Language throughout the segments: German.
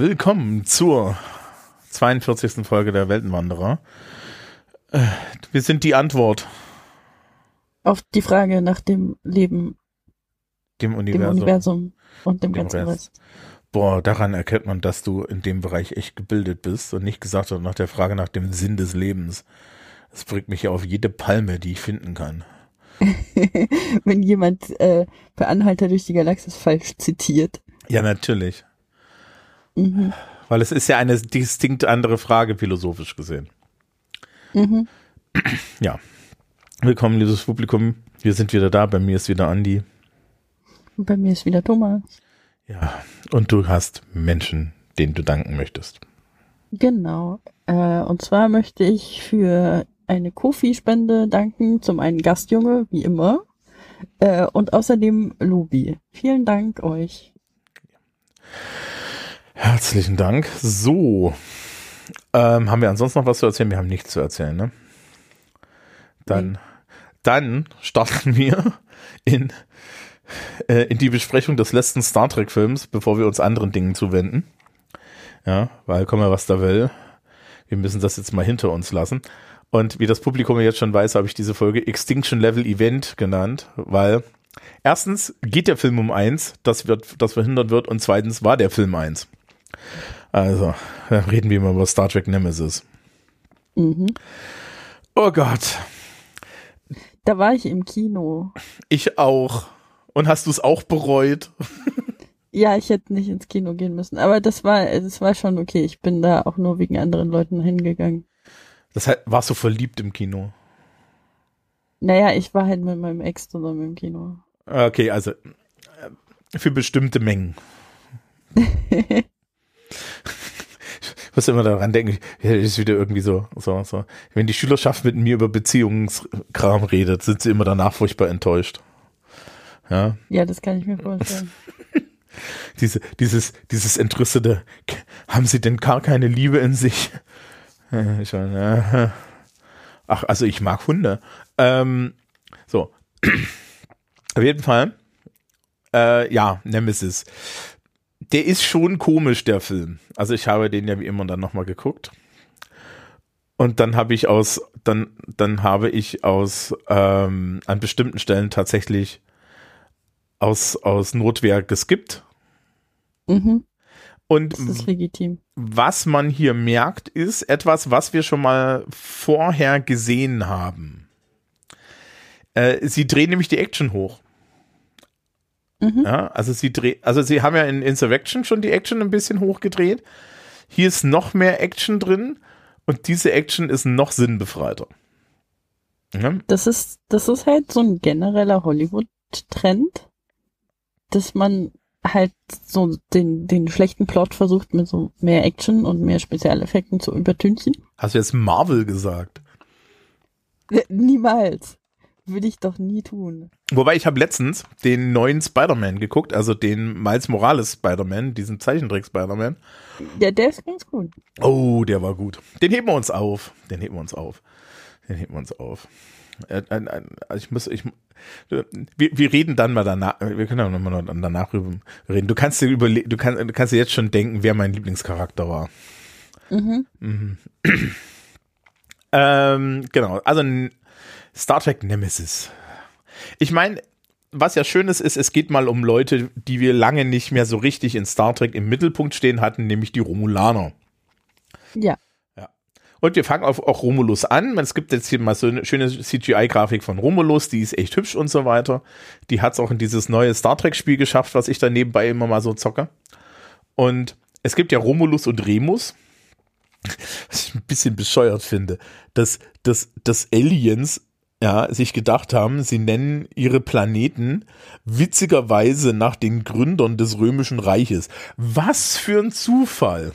Willkommen zur 42. Folge der Weltenwanderer. Äh, wir sind die Antwort. Auf die Frage nach dem Leben, dem Universum, dem Universum und dem, dem ganzen Rest. Boah, daran erkennt man, dass du in dem Bereich echt gebildet bist und nicht gesagt hast nach der Frage nach dem Sinn des Lebens. Das bringt mich ja auf jede Palme, die ich finden kann. Wenn jemand äh, per Anhalter durch die Galaxis falsch zitiert. Ja, natürlich. Mhm. Weil es ist ja eine distinkt andere Frage, philosophisch gesehen. Mhm. Ja. Willkommen, liebes Publikum. Wir sind wieder da. Bei mir ist wieder Andi. Und bei mir ist wieder Thomas. Ja. Und du hast Menschen, denen du danken möchtest. Genau. Äh, und zwar möchte ich für eine Kofi-Spende danken. Zum einen Gastjunge, wie immer. Äh, und außerdem Lubi. Vielen Dank euch. Herzlichen Dank. So. Ähm, haben wir ansonsten noch was zu erzählen? Wir haben nichts zu erzählen, ne? Dann, nee. dann starten wir in, äh, in die Besprechung des letzten Star Trek Films, bevor wir uns anderen Dingen zuwenden. Ja, weil komm mal, was da will. Wir müssen das jetzt mal hinter uns lassen. Und wie das Publikum jetzt schon weiß, habe ich diese Folge Extinction Level Event genannt, weil erstens geht der Film um eins, das wird, das verhindert wird, und zweitens war der Film eins. Also, reden wir mal über Star Trek Nemesis. Mhm. Oh Gott. Da war ich im Kino. Ich auch. Und hast du es auch bereut? ja, ich hätte nicht ins Kino gehen müssen. Aber das war, das war schon okay. Ich bin da auch nur wegen anderen Leuten hingegangen. Das heißt, warst du verliebt im Kino? Naja, ich war halt mit meinem Ex zusammen im Kino. Okay, also äh, für bestimmte Mengen. ich muss immer daran denken, das ist wieder irgendwie so, so, so. Wenn die Schülerschaft mit mir über Beziehungskram redet, sind sie immer danach furchtbar enttäuscht. Ja, ja das kann ich mir vorstellen. Diese, dieses, dieses entrüstete, haben sie denn gar keine Liebe in sich? Ich meine, ach, also ich mag Hunde. Ähm, so. Auf jeden Fall. Äh, ja, Nemesis. Der ist schon komisch, der Film. Also ich habe den ja wie immer dann nochmal geguckt. Und dann habe ich aus, dann, dann habe ich aus ähm, an bestimmten Stellen tatsächlich aus, aus Notwehr geskippt. Mhm. Und das ist legitim. was man hier merkt, ist etwas, was wir schon mal vorher gesehen haben. Äh, sie drehen nämlich die Action hoch. Mhm. Ja, also sie dreh, also sie haben ja in Insurrection schon die Action ein bisschen hochgedreht. Hier ist noch mehr Action drin und diese Action ist noch sinnbefreiter. Ja? Das ist, das ist halt so ein genereller Hollywood-Trend, dass man halt so den, den schlechten Plot versucht mit so mehr Action und mehr Spezialeffekten zu übertünchen. Hast du jetzt Marvel gesagt? Niemals. Würde ich doch nie tun. Wobei ich habe letztens den neuen Spider-Man geguckt, also den Miles Morales Spider-Man, diesen Zeichentrick-Spider-Man. Ja, der ist ganz gut. Oh, der war gut. Den heben wir uns auf. Den heben wir uns auf. Den heben wir uns auf. Äh, äh, äh, ich muss, ich, wir, wir reden dann mal danach, wir können auch nochmal danach reden. Du kannst dir überlegen, du kannst, du kannst dir jetzt schon denken, wer mein Lieblingscharakter war. Mhm. mhm. ähm, genau, also Star Trek Nemesis. Ich meine, was ja schön ist, ist, es geht mal um Leute, die wir lange nicht mehr so richtig in Star Trek im Mittelpunkt stehen hatten, nämlich die Romulaner. Ja. Und wir fangen auf auch Romulus an. Es gibt jetzt hier mal so eine schöne CGI-Grafik von Romulus, die ist echt hübsch und so weiter. Die hat es auch in dieses neue Star Trek-Spiel geschafft, was ich da nebenbei immer mal so zocke. Und es gibt ja Romulus und Remus. Was ich ein bisschen bescheuert finde, dass, dass, dass Aliens ja, sich gedacht haben, sie nennen ihre Planeten witzigerweise nach den Gründern des Römischen Reiches. Was für ein Zufall!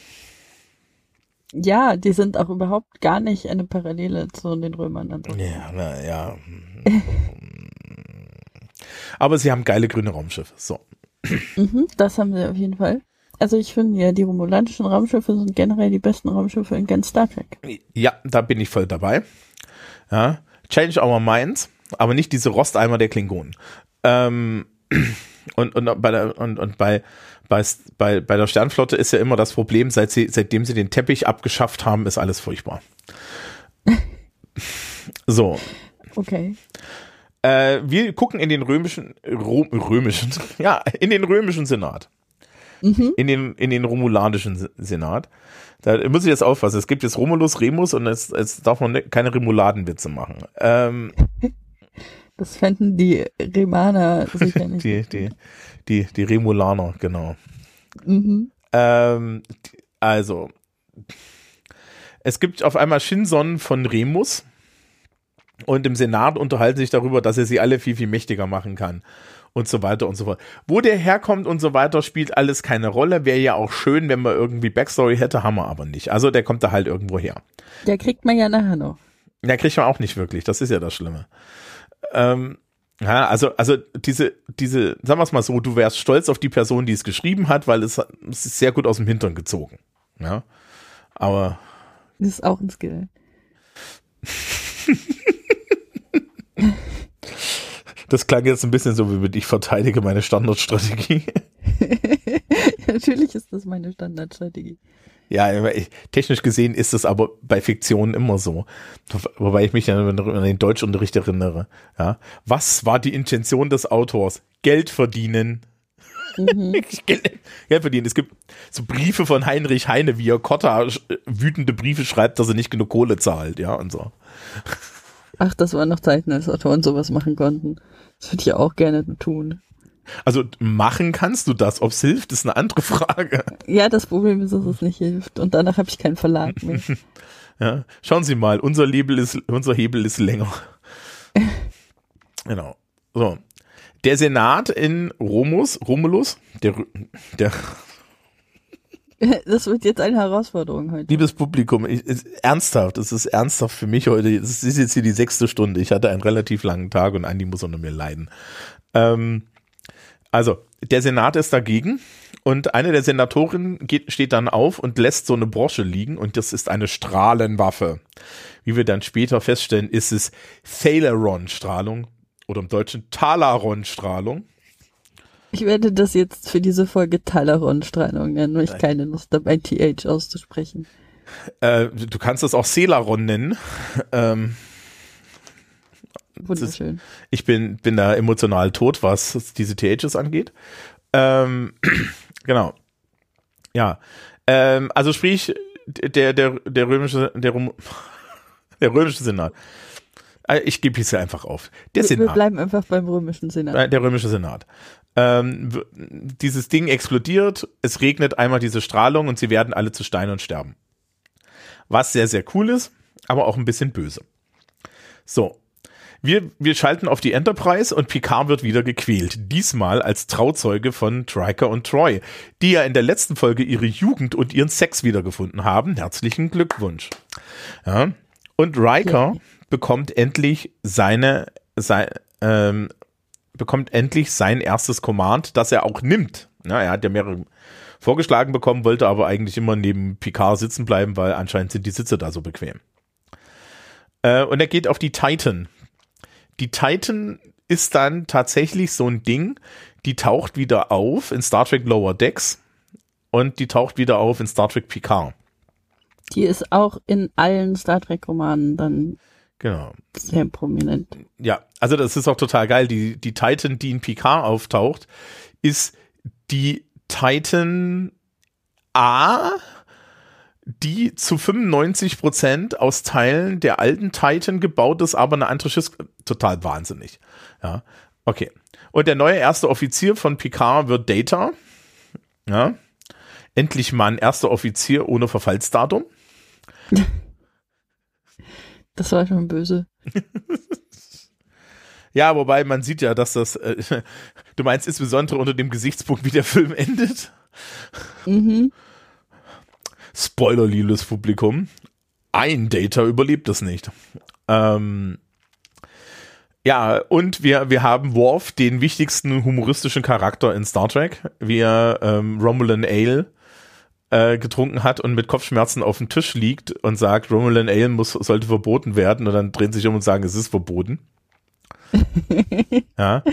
Ja, die sind auch überhaupt gar nicht eine Parallele zu den Römern. Also. Ja, na, ja. Aber sie haben geile grüne Raumschiffe. So. Mhm, das haben sie auf jeden Fall. Also ich finde ja, die romulanischen Raumschiffe sind generell die besten Raumschiffe in ganz Star Trek. Ja, da bin ich voll dabei. Ja. Change our minds, aber nicht diese Rosteimer der Klingonen. Ähm, Und, und, bei der, und, und bei, bei, bei, bei der Sternflotte ist ja immer das Problem, seit sie, seitdem sie den Teppich abgeschafft haben, ist alles furchtbar. so. Okay. Äh, wir gucken in den römischen, Rom, römischen, ja, in den römischen Senat. Mhm. In den, in den romulanischen Senat. Da muss ich jetzt aufpassen. Es gibt jetzt Romulus, Remus und jetzt, jetzt darf man ne, keine Remuladenwitze machen. Ähm, das fänden die Remaner sicher nicht. die, die, die, die Remulaner, genau. Mhm. Ähm, also, es gibt auf einmal Shinson von Remus und im Senat unterhalten sich darüber, dass er sie alle viel, viel mächtiger machen kann und so weiter und so fort. Wo der herkommt und so weiter, spielt alles keine Rolle. Wäre ja auch schön, wenn man irgendwie Backstory hätte, haben wir aber nicht. Also der kommt da halt irgendwo her. Der kriegt man ja nachher noch. Der kriegt man auch nicht wirklich, das ist ja das Schlimme. Ähm, ja, also, also diese, diese, sagen wir es mal so, du wärst stolz auf die Person, die es geschrieben hat, weil es, es ist sehr gut aus dem Hintern gezogen. Ja. Aber. Das ist auch ein Skill. Das klang jetzt ein bisschen so, wie mit ich verteidige meine Standardstrategie. Natürlich ist das meine Standardstrategie. Ja, technisch gesehen ist es aber bei Fiktionen immer so. Wobei ich mich an den Deutschunterricht erinnere. Ja. Was war die Intention des Autors? Geld verdienen. Mhm. Geld, Geld verdienen. Es gibt so Briefe von Heinrich Heine, wie er Kotta wütende Briefe schreibt, dass er nicht genug Kohle zahlt, ja, und so. Ach, das waren noch Zeiten, als Autoren sowas machen konnten. Das würde ich auch gerne tun. Also machen kannst du das. Ob es hilft, ist eine andere Frage. Ja, das Problem ist, dass es nicht hilft. Und danach habe ich keinen Verlag mehr. ja, schauen Sie mal, unser Hebel ist, unser Hebel ist länger. genau. So. Der Senat in Romus, Romulus, der, der Das wird jetzt eine Herausforderung heute. Liebes Publikum, ich, ist, ernsthaft, es ist ernsthaft für mich heute. Es ist jetzt hier die sechste Stunde. Ich hatte einen relativ langen Tag und Andi muss unter mir leiden. Ähm, also, der Senat ist dagegen und eine der Senatorinnen geht, steht dann auf und lässt so eine Brosche liegen und das ist eine Strahlenwaffe. Wie wir dann später feststellen, ist es Thalaron-Strahlung oder im Deutschen Talaron-Strahlung. Ich werde das jetzt für diese Folge Talaron-Strahlung nennen, weil ich keine Lust habe, ein TH auszusprechen. Äh, du kannst es auch Celaron nennen. Ähm, Wunderschön. Ist, ich bin, bin da emotional tot, was diese THs angeht. Ähm, genau. Ja. Ähm, also sprich, der, der, der römische, der, der römische Senat. Äh, ich gebe es ja einfach auf. Der wir, Senat. Wir bleiben einfach beim römischen Senat. Der römische Senat. Ähm, dieses Ding explodiert, es regnet einmal diese Strahlung und sie werden alle zu Stein und sterben. Was sehr, sehr cool ist, aber auch ein bisschen böse. So. Wir, wir schalten auf die Enterprise und Picard wird wieder gequält. Diesmal als Trauzeuge von Triker und Troy, die ja in der letzten Folge ihre Jugend und ihren Sex wiedergefunden haben. Herzlichen Glückwunsch. Ja. Und Riker ja. bekommt endlich seine, sein, ähm, bekommt endlich sein erstes Command, das er auch nimmt. Ja, er hat ja mehrere vorgeschlagen bekommen, wollte aber eigentlich immer neben Picard sitzen bleiben, weil anscheinend sind die Sitze da so bequem. Äh, und er geht auf die Titan. Die Titan ist dann tatsächlich so ein Ding, die taucht wieder auf in Star Trek Lower Decks und die taucht wieder auf in Star Trek Picard. Die ist auch in allen Star Trek Romanen dann Genau. Sehr prominent. Ja, also das ist auch total geil. Die, die Titan, die in Picard auftaucht, ist die Titan A, die zu 95 Prozent aus Teilen der alten Titan gebaut ist, aber eine andere Schiff. Total wahnsinnig. Ja, okay. Und der neue erste Offizier von Picard wird Data. Ja. Endlich mal ein erster Offizier ohne Verfallsdatum. Das war schon böse. ja, wobei man sieht ja, dass das, äh, du meinst insbesondere unter dem Gesichtspunkt, wie der Film endet. Mhm. Spoiler, liebes Publikum. Ein Data überlebt es nicht. Ähm, ja, und wir, wir haben Worf, den wichtigsten humoristischen Charakter in Star Trek, wie er ähm, Romulan Ale äh, getrunken hat und mit Kopfschmerzen auf dem Tisch liegt und sagt, Romulan Ale muss, sollte verboten werden und dann drehen sich um und sagen, es ist verboten. ja.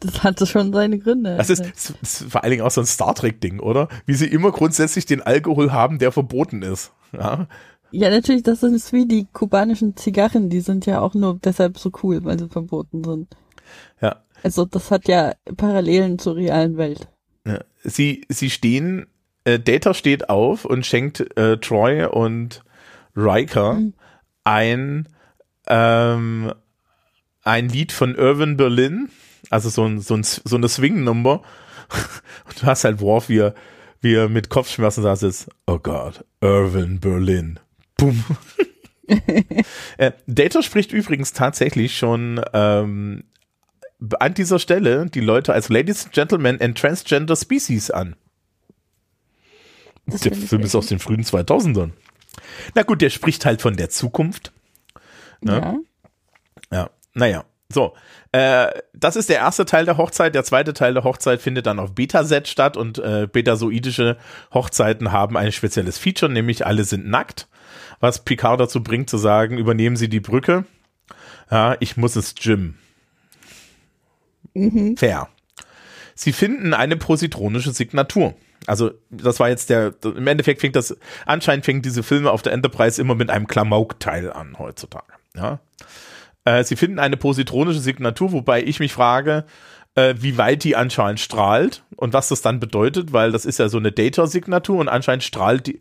Das hatte schon seine Gründe. Das ist, das ist vor allen Dingen auch so ein Star Trek-Ding, oder? Wie sie immer grundsätzlich den Alkohol haben, der verboten ist. Ja. Ja, natürlich, das ist wie die kubanischen Zigarren, die sind ja auch nur deshalb so cool, weil sie verboten sind. Ja. Also das hat ja Parallelen zur realen Welt. Ja. Sie, sie stehen, äh, Data steht auf und schenkt äh, Troy und Riker mhm. ein, ähm, ein Lied von Irvin Berlin, also so, ein, so, ein, so eine Swing-Nummer. Und du hast halt Worf, wie er, wie er mit Kopfschmerzen da sitzt. Oh Gott, Irvin Berlin. Boom. äh, Data spricht übrigens tatsächlich schon ähm, an dieser Stelle die Leute als Ladies, Gentlemen and Transgender Species an. Das der Film ist aus den frühen 2000ern. Na gut, der spricht halt von der Zukunft. Ne? Ja. Ja, naja. So, äh, das ist der erste Teil der Hochzeit. Der zweite Teil der Hochzeit findet dann auf Betaset statt und äh, betasoidische Hochzeiten haben ein spezielles Feature, nämlich alle sind nackt, was Picard dazu bringt zu sagen, übernehmen Sie die Brücke. Ja, ich muss es Jim. Mhm. Fair. Sie finden eine positronische Signatur. Also das war jetzt der, im Endeffekt fängt das, anscheinend fängt diese Filme auf der Enterprise immer mit einem Klamauk-Teil an heutzutage. Ja. Äh, sie finden eine positronische Signatur, wobei ich mich frage, äh, wie weit die anscheinend strahlt und was das dann bedeutet, weil das ist ja so eine Data-Signatur und anscheinend strahlt die,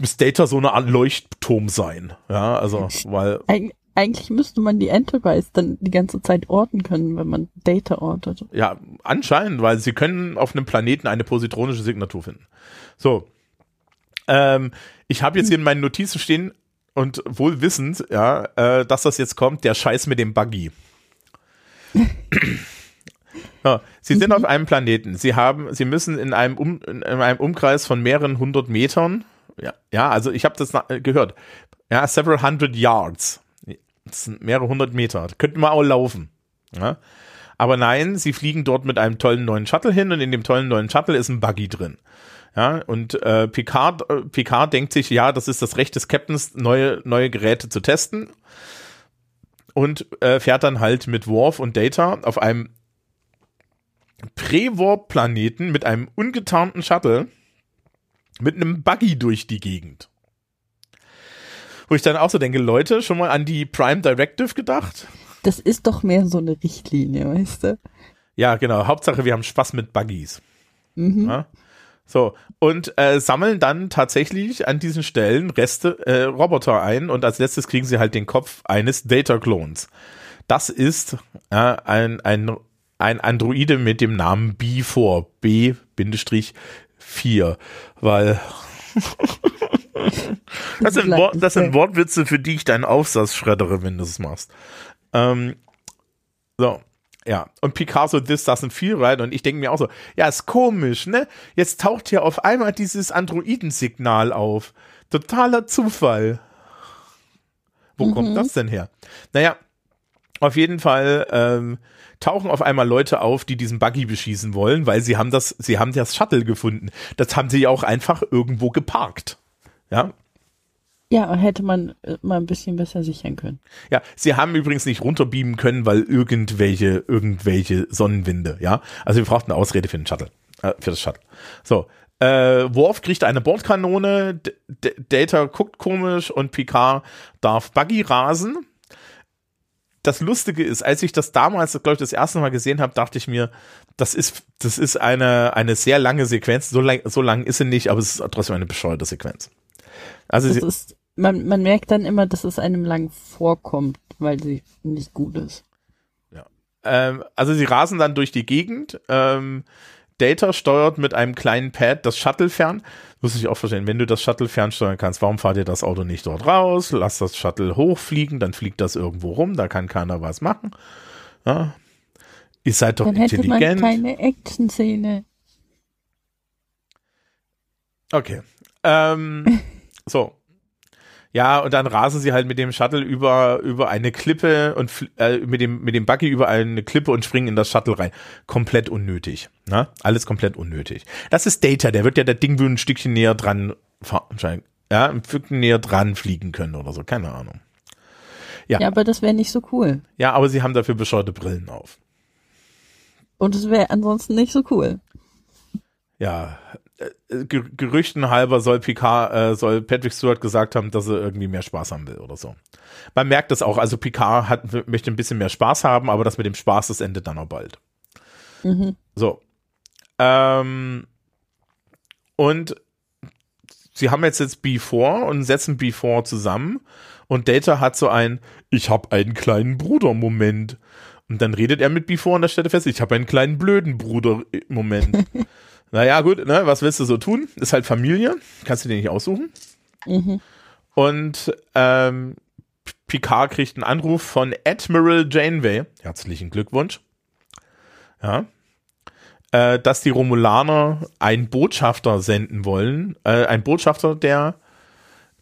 muss Data so eine Art Leuchtturm sein. Ja, also, weil. Eig eigentlich müsste man die Enterprise dann die ganze Zeit orten können, wenn man Data ortet. Ja, anscheinend, weil sie können auf einem Planeten eine positronische Signatur finden. So. Ähm, ich habe jetzt hier in meinen Notizen stehen und wohl wissend, ja, äh, dass das jetzt kommt, der Scheiß mit dem Buggy. ja, sie sind auf einem Planeten. Sie haben, sie müssen in einem, um, in einem Umkreis von mehreren hundert Metern, ja, ja, also ich habe das gehört, ja, several hundred yards das sind mehrere hundert Meter. Könnten wir auch laufen. Ja? Aber nein, sie fliegen dort mit einem tollen neuen Shuttle hin und in dem tollen neuen Shuttle ist ein Buggy drin. Ja, und äh, Picard, äh, Picard denkt sich, ja, das ist das Recht des Captains, neue, neue Geräte zu testen. Und äh, fährt dann halt mit Worf und Data auf einem Prä-Warp-Planeten mit einem ungetarnten Shuttle mit einem Buggy durch die Gegend. Wo ich dann auch so denke, Leute, schon mal an die Prime Directive gedacht? Das ist doch mehr so eine Richtlinie, weißt du? Ja, genau. Hauptsache, wir haben Spaß mit Buggies. Mhm. Ja? So, und äh, sammeln dann tatsächlich an diesen Stellen Reste, äh, Roboter ein und als letztes kriegen sie halt den Kopf eines Data-Clones. Das ist äh, ein, ein, ein Androide mit dem Namen B4, B-4, weil das, sind Wort, das sind Wortwitze, für die ich deinen Aufsatz schreddere, wenn du es machst. Ähm, so. Ja, und Picasso, this doesn't feel right. Und ich denke mir auch so, ja, ist komisch, ne? Jetzt taucht hier auf einmal dieses Androidensignal auf. Totaler Zufall. Wo mhm. kommt das denn her? Naja, auf jeden Fall ähm, tauchen auf einmal Leute auf, die diesen Buggy beschießen wollen, weil sie haben das, sie haben das Shuttle gefunden. Das haben sie ja auch einfach irgendwo geparkt. Ja. Ja, hätte man äh, mal ein bisschen besser sichern können. Ja, sie haben übrigens nicht runterbeamen können, weil irgendwelche, irgendwelche Sonnenwinde, ja. Also wir brauchten eine Ausrede für den Shuttle, äh, für das Shuttle. So. Äh, Worf kriegt eine Bordkanone, D D Data guckt komisch und Picard darf Buggy rasen. Das Lustige ist, als ich das damals, glaube ich, das erste Mal gesehen habe, dachte ich mir, das ist, das ist eine, eine sehr lange Sequenz. So lang, so lang ist sie nicht, aber es ist trotzdem eine bescheuerte Sequenz. Also das ist, man, man merkt dann immer, dass es einem lang vorkommt, weil sie nicht gut ist. Ja. Ähm, also sie rasen dann durch die Gegend. Ähm, Data steuert mit einem kleinen Pad das Shuttle fern. Muss ich auch verstehen, wenn du das Shuttle fernsteuern kannst, warum fahrt ihr das Auto nicht dort raus? Lass das Shuttle hochfliegen, dann fliegt das irgendwo rum, da kann keiner was machen. Ja. Ihr seid doch dann intelligent. Hätte man keine Action-Szene. Okay. Ähm, So. Ja, und dann rasen sie halt mit dem Shuttle über, über eine Klippe und äh, mit dem, mit dem Buggy über eine Klippe und springen in das Shuttle rein. Komplett unnötig. Ne? Alles komplett unnötig. Das ist Data, der wird ja das Ding ein Stückchen näher dran, ja, ein Stückchen näher dran fliegen können oder so, keine Ahnung. Ja, ja aber das wäre nicht so cool. Ja, aber sie haben dafür bescheuerte Brillen auf. Und es wäre ansonsten nicht so cool. Ja, Gerüchten halber soll Picard, äh, soll Patrick Stewart gesagt haben, dass er irgendwie mehr Spaß haben will oder so. Man merkt das auch, also Picard hat, möchte ein bisschen mehr Spaß haben, aber das mit dem Spaß, das endet dann auch bald. Mhm. So. Ähm, und sie haben jetzt jetzt B4 und setzen B4 zusammen und Data hat so ein Ich habe einen kleinen Bruder-Moment. Und dann redet er mit B4 und da stellt er fest, ich habe einen kleinen blöden Bruder-Moment. naja, gut, ne, was willst du so tun? Ist halt Familie, kannst du dir nicht aussuchen. Mhm. Und ähm, Picard kriegt einen Anruf von Admiral Janeway. Herzlichen Glückwunsch. Ja. Äh, dass die Romulaner einen Botschafter senden wollen. Äh, einen Botschafter der,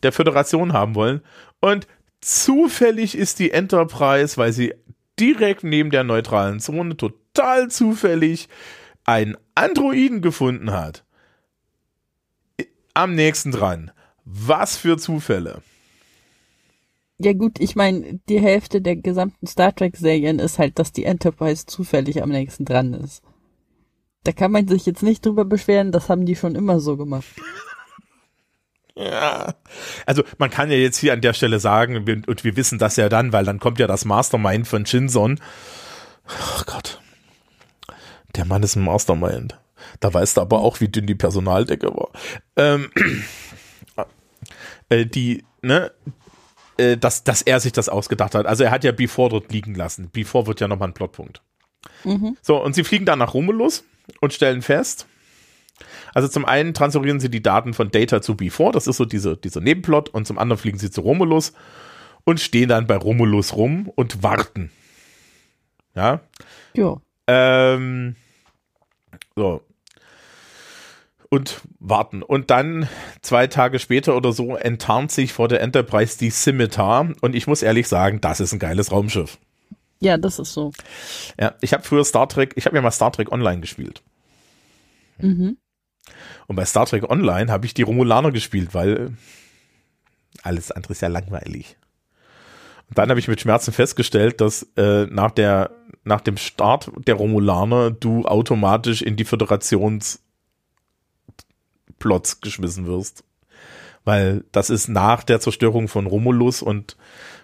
der Föderation haben wollen. Und zufällig ist die Enterprise, weil sie direkt neben der neutralen Zone total zufällig einen Androiden gefunden hat. Am nächsten dran. Was für Zufälle. Ja gut, ich meine, die Hälfte der gesamten Star Trek-Serien ist halt, dass die Enterprise zufällig am nächsten dran ist. Da kann man sich jetzt nicht drüber beschweren, das haben die schon immer so gemacht. Ja. Also man kann ja jetzt hier an der Stelle sagen, und wir wissen das ja dann, weil dann kommt ja das Mastermind von Shinson. Oh Gott. Der Mann ist ein Mastermind. Da weißt du aber auch, wie dünn die Personaldecke war. Ähm, äh, die, ne, äh, dass, dass er sich das ausgedacht hat. Also er hat ja Before dort liegen lassen. Before wird ja nochmal ein Plotpunkt. Mhm. So, und sie fliegen dann nach Romulus und stellen fest, also zum einen transferieren sie die Daten von Data zu B4, das ist so diese, dieser Nebenplot, und zum anderen fliegen sie zu Romulus und stehen dann bei Romulus rum und warten. Ja. Ja. Ähm, so. Und warten. Und dann zwei Tage später oder so enttarnt sich vor der Enterprise die Scimitar. Und ich muss ehrlich sagen, das ist ein geiles Raumschiff. Ja, das ist so. Ja, ich habe früher Star Trek, ich habe ja mal Star Trek Online gespielt. Mhm. Und bei Star Trek Online habe ich die Romulaner gespielt, weil alles andere ist ja langweilig. Und dann habe ich mit Schmerzen festgestellt, dass äh, nach der nach dem Start der Romulaner du automatisch in die Föderationsplots geschmissen wirst. Weil das ist nach der Zerstörung von Romulus und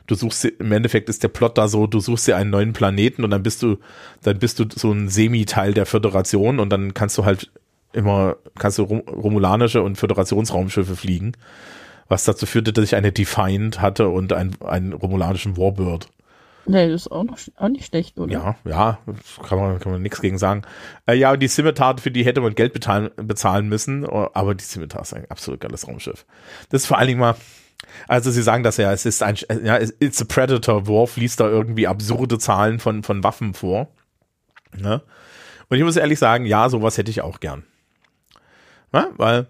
du suchst im Endeffekt ist der Plot da so, du suchst dir einen neuen Planeten und dann bist du, dann bist du so ein Semi-Teil der Föderation und dann kannst du halt immer, kannst du romulanische und Föderationsraumschiffe fliegen, was dazu führte, dass ich eine Defiant hatte und einen, einen romulanischen Warbird. Nee, das ist auch, noch, auch nicht schlecht, oder? Ja, ja, kann man, kann man nichts gegen sagen. Äh, ja, und die Scimitar, für die hätte man Geld bezahlen, bezahlen müssen, aber die Scimitar ist ein absolut geiles Raumschiff. Das ist vor allen Dingen mal, also sie sagen das ja, es ist ein, ja, it's a Predator, Worf liest da irgendwie absurde Zahlen von, von Waffen vor. Ne? Und ich muss ehrlich sagen, ja, sowas hätte ich auch gern. Ja, weil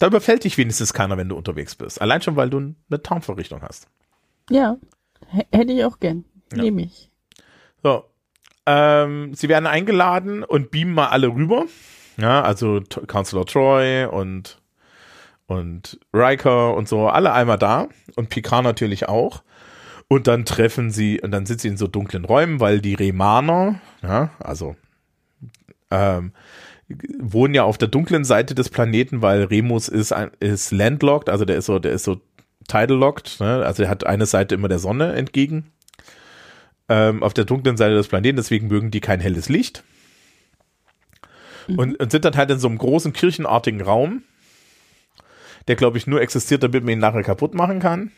da überfällt dich wenigstens keiner, wenn du unterwegs bist. Allein schon, weil du eine Tarnvorrichtung hast. Ja, hätte ich auch gern. Ja. Nehme ich. So. Ähm, sie werden eingeladen und beamen mal alle rüber. Ja, also Counselor Troy und, und Riker und so, alle einmal da. Und Picard natürlich auch. Und dann treffen sie, und dann sind sie in so dunklen Räumen, weil die Remaner, ja, also ähm, wohnen ja auf der dunklen Seite des Planeten, weil Remus ist, ist landlocked, also der ist so, der ist so tidal-locked, ne? also er hat eine Seite immer der Sonne entgegen. Ähm, auf der dunklen Seite des Planeten, deswegen mögen die kein helles Licht. Mhm. Und, und sind dann halt in so einem großen kirchenartigen Raum, der, glaube ich, nur existiert, damit man ihn nachher kaputt machen kann.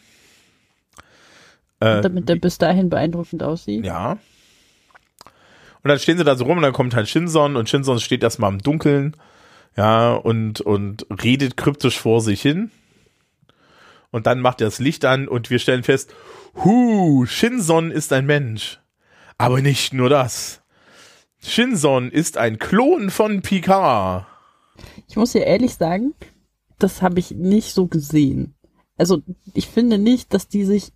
Äh, damit er bis dahin beeindruckend aussieht. Ja. Und dann stehen sie da so rum und dann kommt halt Shinson und Shinson steht erstmal im Dunkeln, ja, und, und redet kryptisch vor sich hin. Und dann macht er das Licht an und wir stellen fest, hu, Shinson ist ein Mensch. Aber nicht nur das. Shinson ist ein Klon von Picard. Ich muss dir ehrlich sagen, das habe ich nicht so gesehen. Also ich finde nicht, dass die sich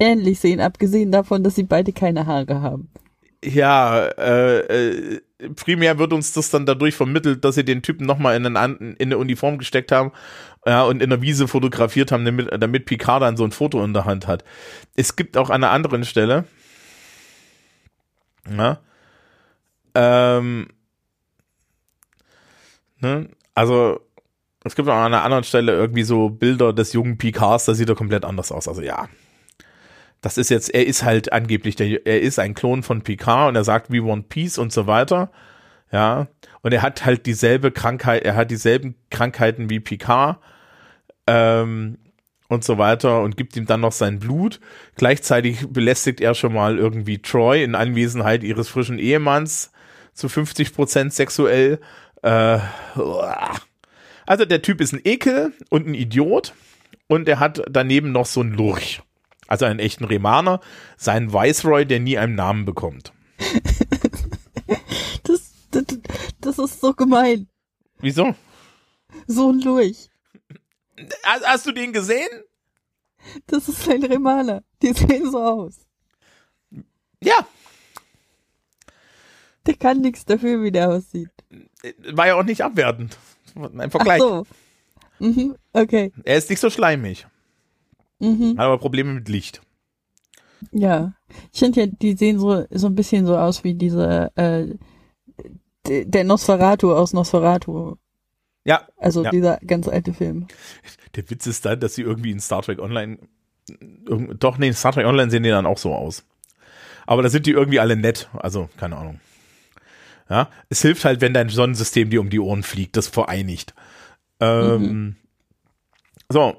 ähnlich sehen, abgesehen davon, dass sie beide keine Haare haben ja, äh, äh, primär wird uns das dann dadurch vermittelt, dass sie den Typen nochmal in, in eine Uniform gesteckt haben ja, und in der Wiese fotografiert haben, damit, damit Picard dann so ein Foto in der Hand hat. Es gibt auch an einer anderen Stelle, ja, ähm, ne, also es gibt auch an einer anderen Stelle irgendwie so Bilder des jungen Picards, da sieht er komplett anders aus. Also ja, das ist jetzt, er ist halt angeblich, der, er ist ein Klon von Picard und er sagt, we want peace und so weiter. Ja, und er hat halt dieselbe Krankheit, er hat dieselben Krankheiten wie Picard ähm, und so weiter und gibt ihm dann noch sein Blut. Gleichzeitig belästigt er schon mal irgendwie Troy in Anwesenheit ihres frischen Ehemanns zu 50 Prozent sexuell. Äh, also der Typ ist ein Ekel und ein Idiot und er hat daneben noch so einen Lurch. Also einen echten Remaner, seinen Viceroy, der nie einen Namen bekommt. das, das, das ist so gemein. Wieso? So ein Lurch. Hast, hast du den gesehen? Das ist ein Remaner. Die sehen so aus. Ja. Der kann nichts dafür, wie der aussieht. War ja auch nicht abwertend. Ein Vergleich. Ach so. Mhm, okay. Er ist nicht so schleimig. Mhm. Hat aber Probleme mit Licht. Ja. Ich finde ja, die sehen so, so ein bisschen so aus wie diese, äh, der Nosferatu aus Nosferatu. Ja. Also ja. dieser ganz alte Film. Der Witz ist dann, dass sie irgendwie in Star Trek Online, doch, nee, in Star Trek Online sehen die dann auch so aus. Aber da sind die irgendwie alle nett, also keine Ahnung. Ja, es hilft halt, wenn dein Sonnensystem dir um die Ohren fliegt, das vereinigt. Ähm, mhm. So,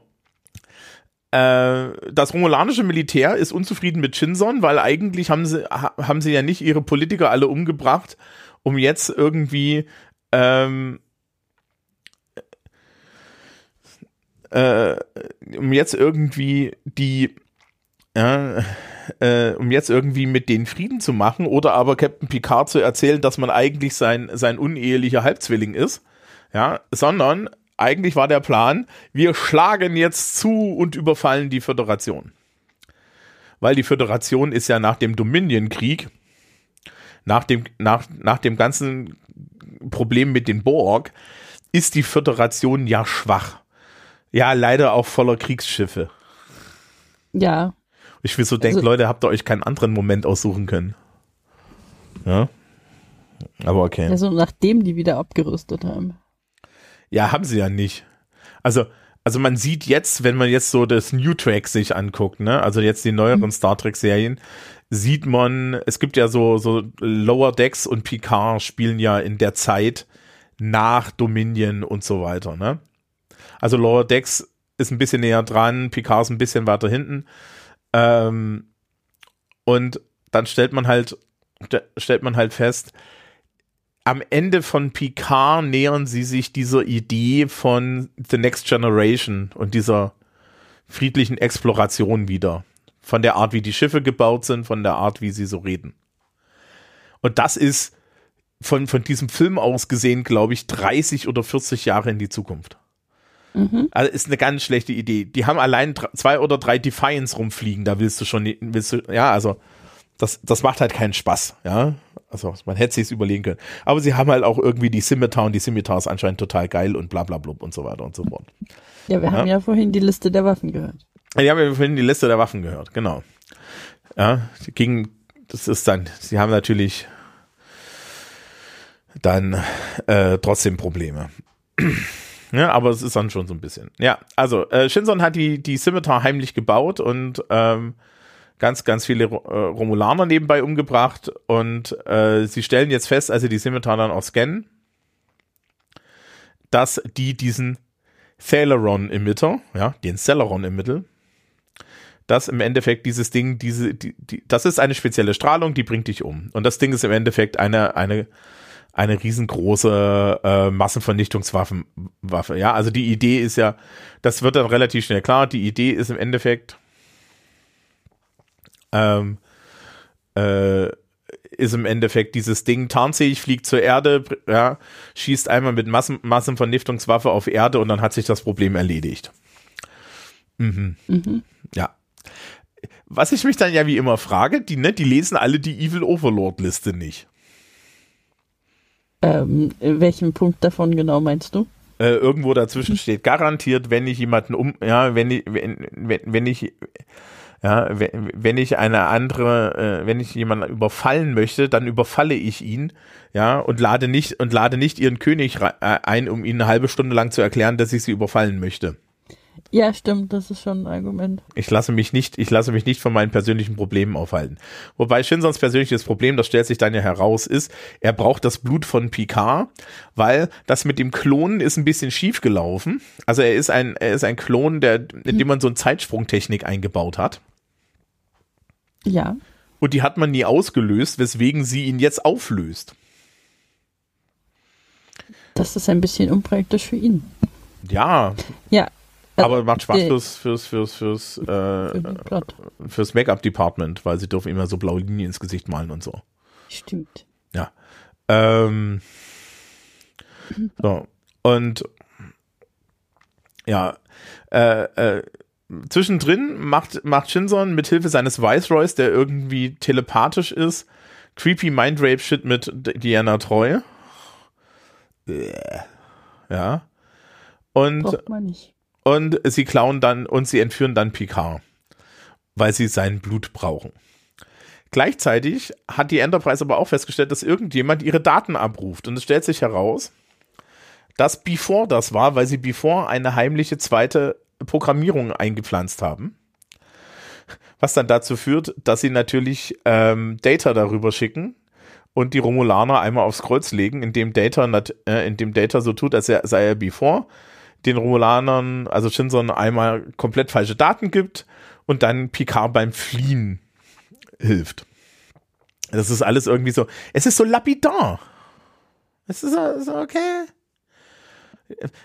das romulanische Militär ist unzufrieden mit Shinson, weil eigentlich haben sie, haben sie ja nicht ihre Politiker alle umgebracht, um jetzt irgendwie ähm, äh, um jetzt irgendwie die ja, äh, um jetzt irgendwie mit denen Frieden zu machen oder aber Captain Picard zu erzählen, dass man eigentlich sein, sein unehelicher Halbzwilling ist, ja, sondern eigentlich war der Plan, wir schlagen jetzt zu und überfallen die Föderation. Weil die Föderation ist ja nach dem Dominion-Krieg, nach dem, nach, nach dem ganzen Problem mit den Borg, ist die Föderation ja schwach. Ja, leider auch voller Kriegsschiffe. Ja. Ich will so denken, also, Leute, habt ihr euch keinen anderen Moment aussuchen können? Ja. Aber okay. Also nachdem die wieder abgerüstet haben. Ja, haben sie ja nicht. Also, also man sieht jetzt, wenn man jetzt so das New Track sich anguckt, ne, also jetzt die neueren mhm. Star Trek Serien, sieht man, es gibt ja so, so Lower Decks und Picard spielen ja in der Zeit nach Dominion und so weiter, ne. Also Lower Decks ist ein bisschen näher dran, Picard ist ein bisschen weiter hinten. Ähm, und dann stellt man halt, stellt man halt fest, am Ende von Picard nähern sie sich dieser Idee von The Next Generation und dieser friedlichen Exploration wieder. Von der Art, wie die Schiffe gebaut sind, von der Art, wie sie so reden. Und das ist von, von diesem Film aus gesehen, glaube ich, 30 oder 40 Jahre in die Zukunft. Mhm. Also ist eine ganz schlechte Idee. Die haben allein zwei oder drei Defiance rumfliegen, da willst du schon, willst du, ja, also das, das macht halt keinen Spaß, ja. Also man hätte sich's überlegen können. Aber sie haben halt auch irgendwie die Scimitar und die Scimitars anscheinend total geil und bla bla blub und so weiter und so fort. Ja, wir ja. haben ja vorhin die Liste der Waffen gehört. Ja, wir haben vorhin die Liste der Waffen gehört, genau. Ja, gegen, das ist dann, sie haben natürlich dann äh, trotzdem Probleme. ja, aber es ist dann schon so ein bisschen. Ja, also äh, Shinson hat die, die Scimitar heimlich gebaut und ähm, ganz, ganz viele äh, Romulaner nebenbei umgebracht und äh, sie stellen jetzt fest, als sie die Scimitar dann auch scannen, dass die diesen Thaleron-Emitter, ja, den Celeron-Emitter, dass im Endeffekt dieses Ding, diese, die, die, das ist eine spezielle Strahlung, die bringt dich um. Und das Ding ist im Endeffekt eine, eine, eine riesengroße äh, Massenvernichtungswaffe. Waffe, ja, also die Idee ist ja, das wird dann relativ schnell klar. Die Idee ist im Endeffekt, ähm, äh, ist im Endeffekt dieses Ding tarnfähig, fliegt zur Erde, ja, schießt einmal mit Massen, Massenvernichtungswaffe auf Erde und dann hat sich das Problem erledigt. Mhm. Mhm. Ja. Was ich mich dann ja wie immer frage, die, ne, die lesen alle die Evil Overlord Liste nicht. Ähm, welchen Punkt davon genau meinst du? Äh, irgendwo dazwischen steht garantiert, wenn ich jemanden um, ja, wenn ich, wenn, wenn, wenn ich, ja, wenn, ich eine andere, äh, wenn ich jemanden überfallen möchte, dann überfalle ich ihn, ja, und lade nicht und lade nicht ihren König äh, ein, um ihn eine halbe Stunde lang zu erklären, dass ich sie überfallen möchte. Ja, stimmt, das ist schon ein Argument. Ich lasse mich nicht, ich lasse mich nicht von meinen persönlichen Problemen aufhalten. Wobei Shinsons persönliches Problem, das stellt sich dann ja heraus, ist, er braucht das Blut von Picard, weil das mit dem Klonen ist ein bisschen schief gelaufen. Also er ist ein, er ist ein Klon, der, in dem man so eine Zeitsprungtechnik eingebaut hat. Ja. Und die hat man nie ausgelöst, weswegen sie ihn jetzt auflöst. Das ist ein bisschen unpraktisch für ihn. Ja. Ja, aber macht Spaß fürs, fürs, fürs, fürs, äh, fürs Make-up-Department, weil sie dürfen immer so blaue Linien ins Gesicht malen und so. Stimmt. Ja. Ähm, so. Und ja, äh, äh, zwischendrin macht, macht Shinson mit Hilfe seines Viceroys, der irgendwie telepathisch ist, creepy Mind-Rape-Shit mit Diana Treu. Ja. Und Braucht man nicht und sie klauen dann und sie entführen dann Picard, weil sie sein Blut brauchen. Gleichzeitig hat die Enterprise aber auch festgestellt, dass irgendjemand ihre Daten abruft und es stellt sich heraus, dass Before das war, weil sie Before eine heimliche zweite Programmierung eingepflanzt haben. Was dann dazu führt, dass sie natürlich ähm, Data darüber schicken und die Romulaner einmal aufs Kreuz legen, indem Data, äh, indem Data so tut, als sei er Before den Romulanern, also Shinson, einmal komplett falsche Daten gibt und dann Picard beim Fliehen hilft. Das ist alles irgendwie so, es ist so lapidar. Es ist so, okay.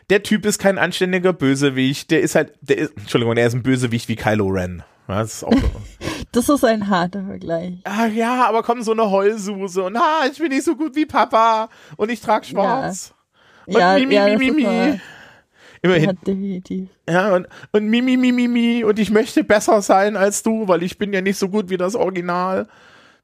Der Typ ist kein anständiger Bösewicht, der ist halt, der ist, Entschuldigung, der ist ein Bösewicht wie Kylo Ren. Das ist, auch das ist ein harter Vergleich. Ach ja, aber komm, so eine Heulsuse und ah, ich bin nicht so gut wie Papa und ich trage schwarz. Ja, und ja, mi, mi, mi, mi. Immerhin. Ja, definitiv. Ja, und, und mi, mi, mi, mi, mi, und ich möchte besser sein als du, weil ich bin ja nicht so gut wie das Original.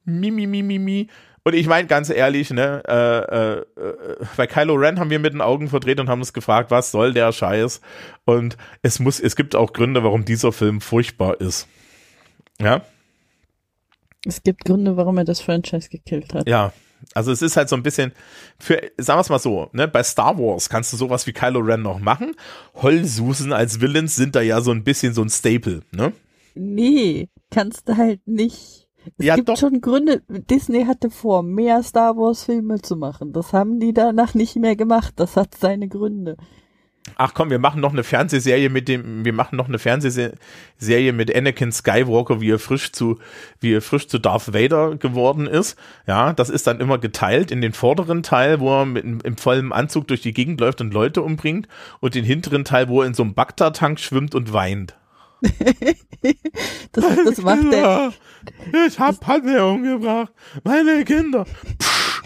Mi, mi, mi, mi, mi. Und ich meine ganz ehrlich, ne, äh, äh, bei Kylo Ren haben wir mit den Augen verdreht und haben uns gefragt, was soll der Scheiß? Und es muss, es gibt auch Gründe, warum dieser Film furchtbar ist. Ja. Es gibt Gründe, warum er das Franchise gekillt hat. Ja, also es ist halt so ein bisschen, für, sagen wir es mal so, ne, bei Star Wars kannst du sowas wie Kylo Ren noch machen. Heulsusen als Villains sind da ja so ein bisschen so ein Staple, ne? Nee, kannst du halt nicht. Es ja, gibt doch. schon Gründe. Disney hatte vor, mehr Star Wars Filme zu machen. Das haben die danach nicht mehr gemacht. Das hat seine Gründe ach komm, wir machen noch eine Fernsehserie mit dem, wir machen noch eine Fernsehserie mit Anakin Skywalker, wie er frisch zu, wie er frisch zu Darth Vader geworden ist. Ja, das ist dann immer geteilt in den vorderen Teil, wo er mit, im vollen Anzug durch die Gegend läuft und Leute umbringt und den hinteren Teil, wo er in so einem Bagdad-Tank schwimmt und weint. das, das macht der. Ich hab Panne umgebracht. Meine Kinder.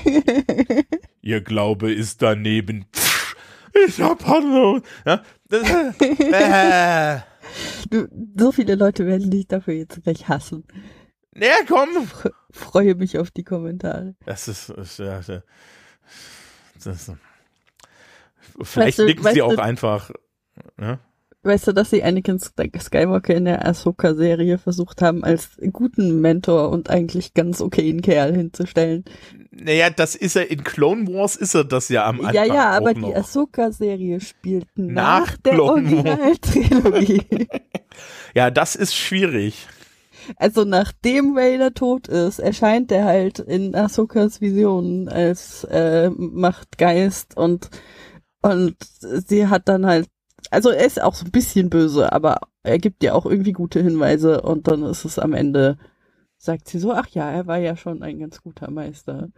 Ihr Glaube ist daneben. Pff ich hab Hoffnung. Ja? Äh. du, so viele Leute werden dich dafür jetzt gleich hassen. Ja, komm. Freue mich auf die Kommentare. Das ist, ist ja, das ist, vielleicht weißt nicken sie auch du, einfach. Ja? Weißt du, dass sie Anakin Skywalker in der Ahsoka-Serie versucht haben, als guten Mentor und eigentlich ganz okayen Kerl hinzustellen? Naja, das ist er in Clone Wars ist er das ja am Anfang. Ja, ja, aber noch. die Ahsoka-Serie spielt nach, nach der Originaltrilogie. ja, das ist schwierig. Also nachdem Vader tot ist, erscheint er halt in Ahsokas Visionen als äh, Machtgeist und und sie hat dann halt, also er ist auch so ein bisschen böse, aber er gibt ja auch irgendwie gute Hinweise und dann ist es am Ende, sagt sie so, ach ja, er war ja schon ein ganz guter Meister.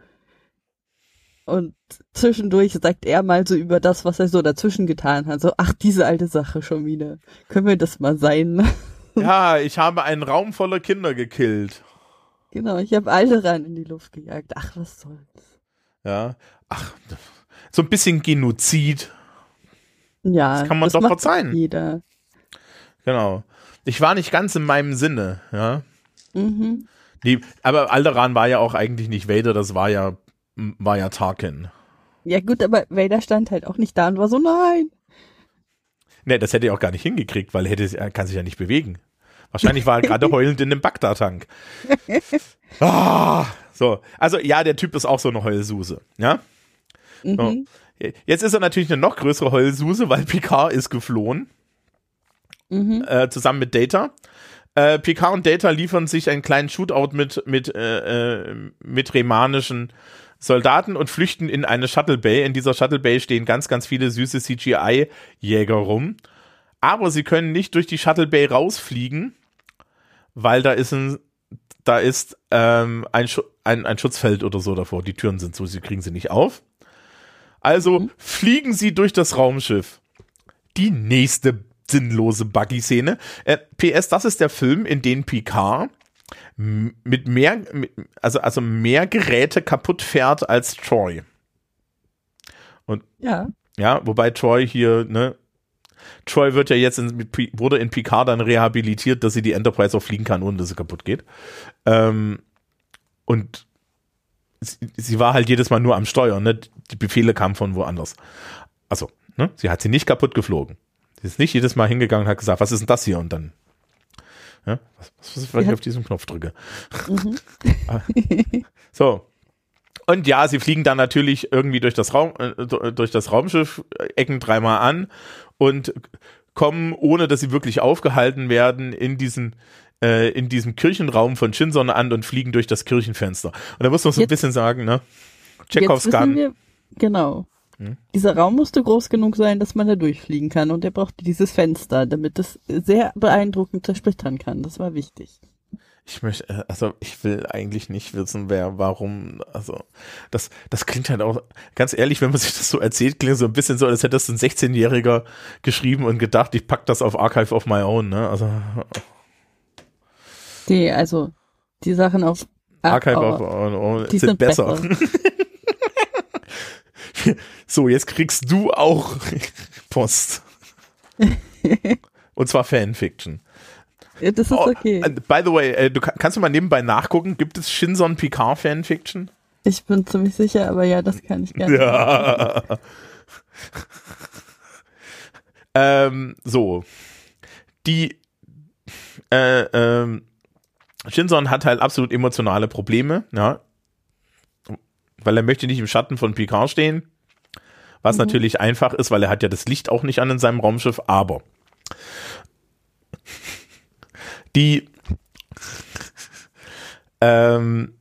Und zwischendurch sagt er mal so über das, was er so dazwischen getan hat. So, ach, diese alte Sache schon wieder. Können wir das mal sein? Ja, ich habe einen Raum voller Kinder gekillt. Genau, ich habe alle rein in die Luft gejagt. Ach, was soll's. Ja, ach, so ein bisschen Genozid. Ja, das kann man das doch verzeihen. Jeder. Genau. Ich war nicht ganz in meinem Sinne, ja. Mhm. Die, aber Alderan war ja auch eigentlich nicht Vader, das war ja war ja Tarkin. Ja gut, aber Vader stand halt auch nicht da und war so, nein. Ne, das hätte er auch gar nicht hingekriegt, weil er, hätte, er kann sich ja nicht bewegen. Wahrscheinlich war er gerade heulend in dem Bagdad-Tank. Ah, so, also ja, der Typ ist auch so eine Heulsuse, ja. Mhm. Jetzt ist er natürlich eine noch größere Heulsuse, weil Picard ist geflohen. Mhm. Äh, zusammen mit Data. Äh, Picard und Data liefern sich einen kleinen Shootout mit, mit, äh, äh, mit remanischen Soldaten und flüchten in eine Shuttle Bay. In dieser Shuttle Bay stehen ganz, ganz viele süße CGI-Jäger rum. Aber sie können nicht durch die Shuttle Bay rausfliegen, weil da ist ein, da ist ähm, ein, ein, ein Schutzfeld oder so davor. Die Türen sind so, sie kriegen sie nicht auf. Also mhm. fliegen sie durch das Raumschiff. Die nächste sinnlose Buggy-Szene. Äh, PS, das ist der Film, in dem Picard mit mehr, also, also mehr Geräte kaputt fährt als Troy. Und ja. Ja, wobei Troy hier, ne, Troy wird ja jetzt in, wurde in Picard dann rehabilitiert, dass sie die Enterprise auch fliegen kann, ohne dass sie kaputt geht. Ähm, und sie, sie, war halt jedes Mal nur am Steuern, ne? Die Befehle kamen von woanders. Also, ne? Sie hat sie nicht kaputt geflogen. Sie ist nicht jedes Mal hingegangen und hat gesagt, was ist denn das hier? Und dann, ja, was, was ist, wenn ich auf diesen Knopf drücke? Mhm. Ah. so. Und ja, sie fliegen dann natürlich irgendwie durch das Raum, äh, durch das Raumschiff, äh, ecken dreimal an und kommen, ohne dass sie wirklich aufgehalten werden, in diesen äh, in diesem Kirchenraum von Shinson an und fliegen durch das Kirchenfenster. Und da muss man so jetzt, ein bisschen sagen, ne? Chekhovs Gun. Genau. Hm? Dieser Raum musste groß genug sein, dass man da durchfliegen kann und er brauchte dieses Fenster, damit es sehr beeindruckend zersplittern kann. Das war wichtig. Ich möchte, äh, also ich will eigentlich nicht wissen, wer, warum, also das, das klingt halt auch, ganz ehrlich, wenn man sich das so erzählt, klingt so ein bisschen so, als hätte das ein 16-Jähriger geschrieben und gedacht, ich pack das auf Archive of My Own, ne, also. Die, also, die Sachen auf Archive of My Own sind, sind besser. besser. so, jetzt kriegst du auch Post. und zwar Fanfiction. Ja, das ist oh, okay. Oh, by the way, äh, du kannst du mal nebenbei nachgucken, gibt es Shinson Picard Fanfiction? Ich bin ziemlich sicher, aber ja, das kann ich gerne. Ja. ähm, so. Die äh, ähm, Shinson hat halt absolut emotionale Probleme, ja. Weil er möchte nicht im Schatten von Picard stehen. Was mhm. natürlich einfach ist, weil er hat ja das Licht auch nicht an in seinem Raumschiff, aber die ähm,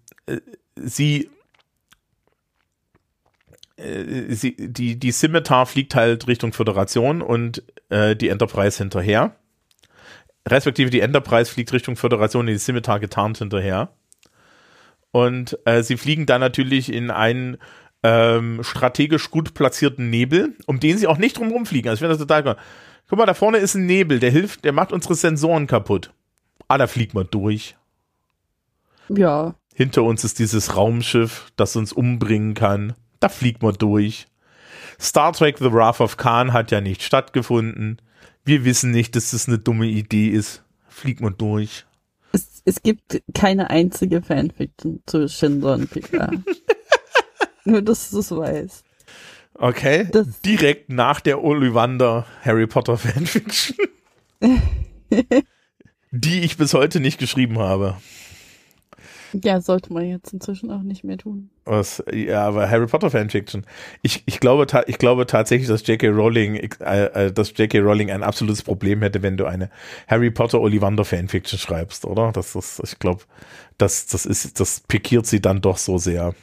sie äh, sie, die, die Scimitar fliegt halt Richtung Föderation und äh, die Enterprise hinterher. Respektive die Enterprise fliegt Richtung Föderation und die Scimitar getarnt hinterher. Und äh, sie fliegen dann natürlich in einen ähm, strategisch gut platzierten Nebel, um den sie auch nicht drumherum fliegen. Also ich finde das total cool. Guck mal, da vorne ist ein Nebel, der hilft, der macht unsere Sensoren kaputt. Ah, da fliegt man durch. Ja. Hinter uns ist dieses Raumschiff, das uns umbringen kann. Da fliegt man durch. Star Trek The Wrath of Khan hat ja nicht stattgefunden. Wir wissen nicht, dass das eine dumme Idee ist. Fliegt man durch. Es, es gibt keine einzige Fanfiction zu Shinson Picard. Nur, dass du es weißt. Okay. Das Direkt nach der Ollivander Harry Potter Fanfiction. die ich bis heute nicht geschrieben habe. Ja, sollte man jetzt inzwischen auch nicht mehr tun. Was? Ja, aber Harry Potter Fanfiction. Ich, ich glaube, ich glaube tatsächlich, dass J.K. Rowling, äh, äh dass J.K. Rowling ein absolutes Problem hätte, wenn du eine Harry Potter Ollivander Fanfiction schreibst, oder? Das ist, ich glaube, das, das ist, das pikiert sie dann doch so sehr.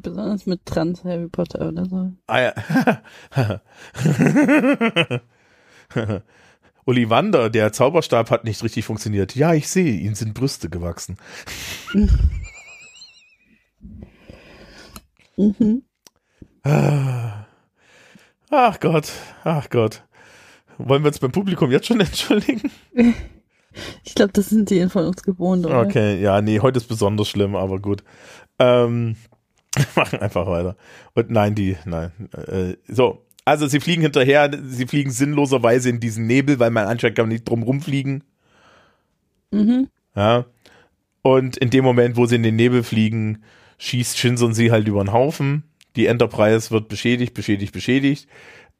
Besonders mit Trans Harry Potter oder so. Ah ja. Ollivander, der Zauberstab hat nicht richtig funktioniert. Ja, ich sehe, ihm sind Brüste gewachsen. mhm. Ach Gott, ach Gott. Wollen wir uns beim Publikum jetzt schon entschuldigen? Ich glaube, das sind die von uns gewohnt, oder? Okay, ja, nee, heute ist besonders schlimm, aber gut. Ähm, machen einfach weiter. Und nein, die, nein. Äh, so, also sie fliegen hinterher, sie fliegen sinnloserweise in diesen Nebel, weil man anscheinend kann nicht drum rumfliegen. Mhm. Ja. Und in dem Moment, wo sie in den Nebel fliegen, schießt Shinson sie halt über den Haufen. Die Enterprise wird beschädigt, beschädigt, beschädigt.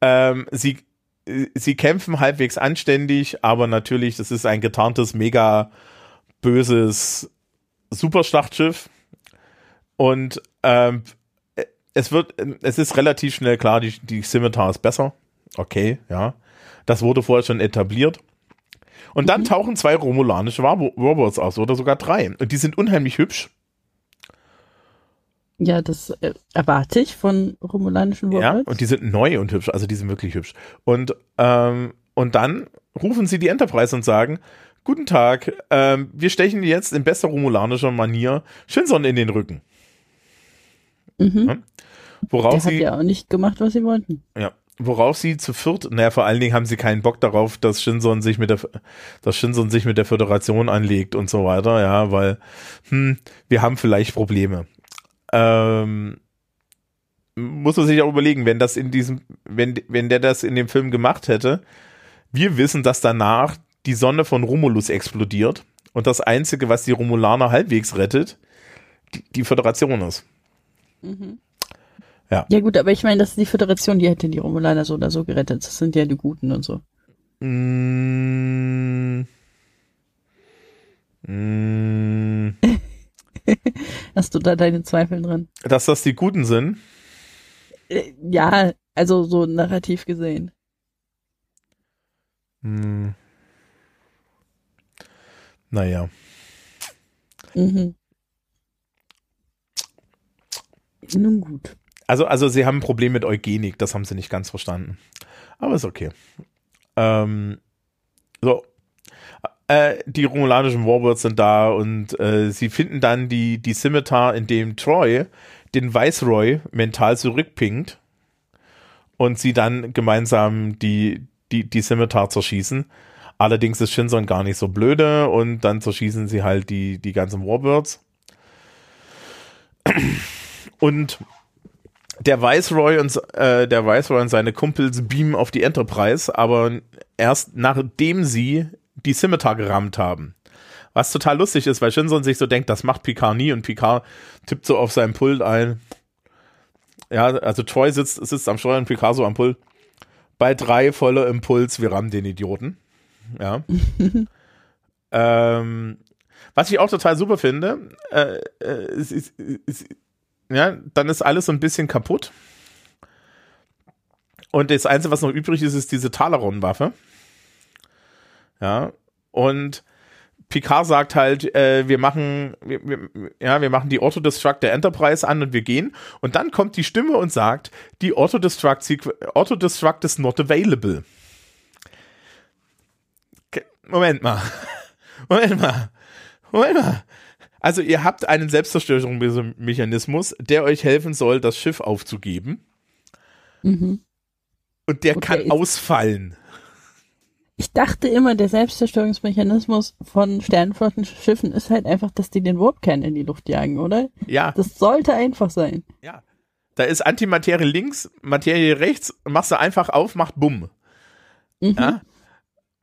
Ähm, sie, sie kämpfen halbwegs anständig, aber natürlich, das ist ein getarntes, mega böses Superschlachtschiff. Und ähm, es wird, es ist relativ schnell klar, die, die Scimitar ist besser. Okay, ja. Das wurde vorher schon etabliert. Und dann mhm. tauchen zwei romulanische Robots aus oder sogar drei. Und die sind unheimlich hübsch. Ja, das äh, erwarte ich von romulanischen Robots. Ja, und die sind neu und hübsch. Also die sind wirklich hübsch. Und, ähm, und dann rufen sie die Enterprise und sagen, Guten Tag, ähm, wir stechen jetzt in bester romulanischer Manier Shinson in den Rücken. Mhm. Ja? Worauf Der sie, hat ja auch nicht gemacht, was sie wollten. Ja, worauf sie zu viert, naja, vor allen Dingen haben sie keinen Bock darauf, dass Shinson sich mit der, dass Shinson sich mit der Föderation anlegt und so weiter, ja, weil, hm, wir haben vielleicht Probleme. Ähm, muss man sich auch überlegen, wenn das in diesem, wenn, wenn der das in dem Film gemacht hätte, wir wissen, dass danach die Sonne von Romulus explodiert und das Einzige, was die Romulaner halbwegs rettet, die, die Föderation ist. Mhm. Ja. Ja gut, aber ich meine, das ist die Föderation, die hätte die Romulaner so oder so gerettet. Das sind ja die Guten und so. Mm. Mm. Hast du da deine Zweifel dran? Dass das die Guten sind? Äh, ja, also so narrativ gesehen. Mm. Naja. Mhm. Nun gut. Also, also sie haben ein Problem mit Eugenik, das haben sie nicht ganz verstanden. Aber ist okay. Ähm, so. Äh, die romulanischen Warbirds sind da und äh, sie finden dann die, die Scimitar, in dem Troy den Viceroy mental zurückpinkt und sie dann gemeinsam die, die, die Scimitar zerschießen. Allerdings ist Shinson gar nicht so blöde und dann zerschießen sie halt die, die ganzen Warbirds. Und der Viceroy und äh, der Viceroy und seine Kumpels beamen auf die Enterprise, aber erst nachdem sie die Scimitar gerammt haben. Was total lustig ist, weil Shinson sich so denkt, das macht Picard nie und Picard tippt so auf seinem Pult ein. Ja, also Troy sitzt, sitzt am Steuer und Picard so am Pult. Bei drei voller Impuls, wir rammen den Idioten. Ja. ähm, was ich auch total super finde, äh, äh, ist, ja, dann ist alles so ein bisschen kaputt. Und das Einzige, was noch übrig ist, ist diese Talaron-Waffe. Ja, und Picard sagt halt, äh, wir machen, wir, wir, ja, wir machen die Autodestruct der Enterprise an und wir gehen. Und dann kommt die Stimme und sagt, die Autodestruct, Autodestruct is not available. Moment mal. Moment mal. Moment mal. Also ihr habt einen Selbstzerstörungsmechanismus, der euch helfen soll, das Schiff aufzugeben. Mhm. Und der okay, kann ausfallen. Ich dachte immer, der Selbstzerstörungsmechanismus von Sternflottenschiffen ist halt einfach, dass die den Warpkern in die Luft jagen, oder? Ja. Das sollte einfach sein. Ja. Da ist Antimaterie links, Materie rechts, machst du einfach auf, macht Bumm. Mhm. Ja?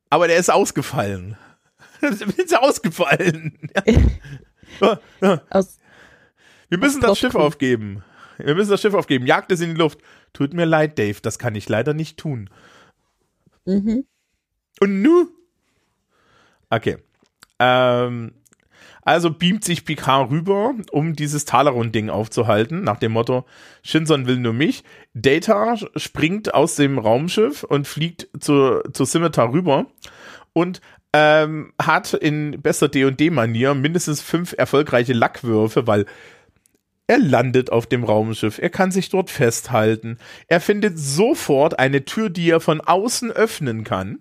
Aber der ist ausgefallen. ist ausgefallen. Aus Wir müssen das Schiff aufgeben. Wir müssen das Schiff aufgeben. Jagt es in die Luft. Tut mir leid, Dave, das kann ich leider nicht tun. Mhm. Und nu? Okay. Ähm, also beamt sich Picard rüber, um dieses Talaron-Ding aufzuhalten, nach dem Motto, Shinson will nur mich. Data springt aus dem Raumschiff und fliegt zur, zur Scimitar rüber und ähm, hat in bester D&D-Manier mindestens fünf erfolgreiche Lackwürfe, weil er landet auf dem Raumschiff, er kann sich dort festhalten, er findet sofort eine Tür, die er von außen öffnen kann.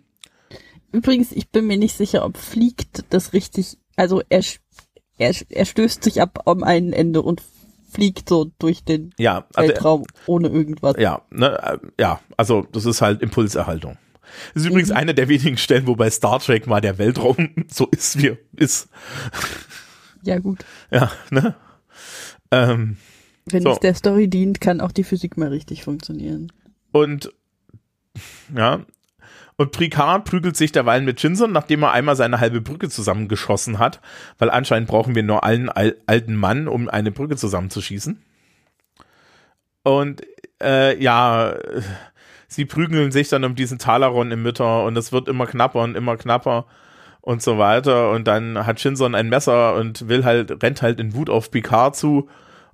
Übrigens, ich bin mir nicht sicher, ob fliegt das richtig, also er, er, er stößt sich ab am einen Ende und fliegt so durch den ja, also, Weltraum ohne irgendwas. Ja, ne, äh, ja, also das ist halt Impulserhaltung. Das ist übrigens mhm. eine der wenigen Stellen, wo bei Star Trek mal der Weltraum so ist, wie er ist. Ja, gut. Ja, ne? Ähm, Wenn so. es der Story dient, kann auch die Physik mal richtig funktionieren. Und ja, und Picard prügelt sich derweil mit Shinson, nachdem er einmal seine halbe Brücke zusammengeschossen hat, weil anscheinend brauchen wir nur einen al alten Mann, um eine Brücke zusammenzuschießen. Und äh, ja, sie prügeln sich dann um diesen Talaron im Mütter und es wird immer knapper und immer knapper und so weiter. Und dann hat Shinson ein Messer und will halt, rennt halt in Wut auf Picard zu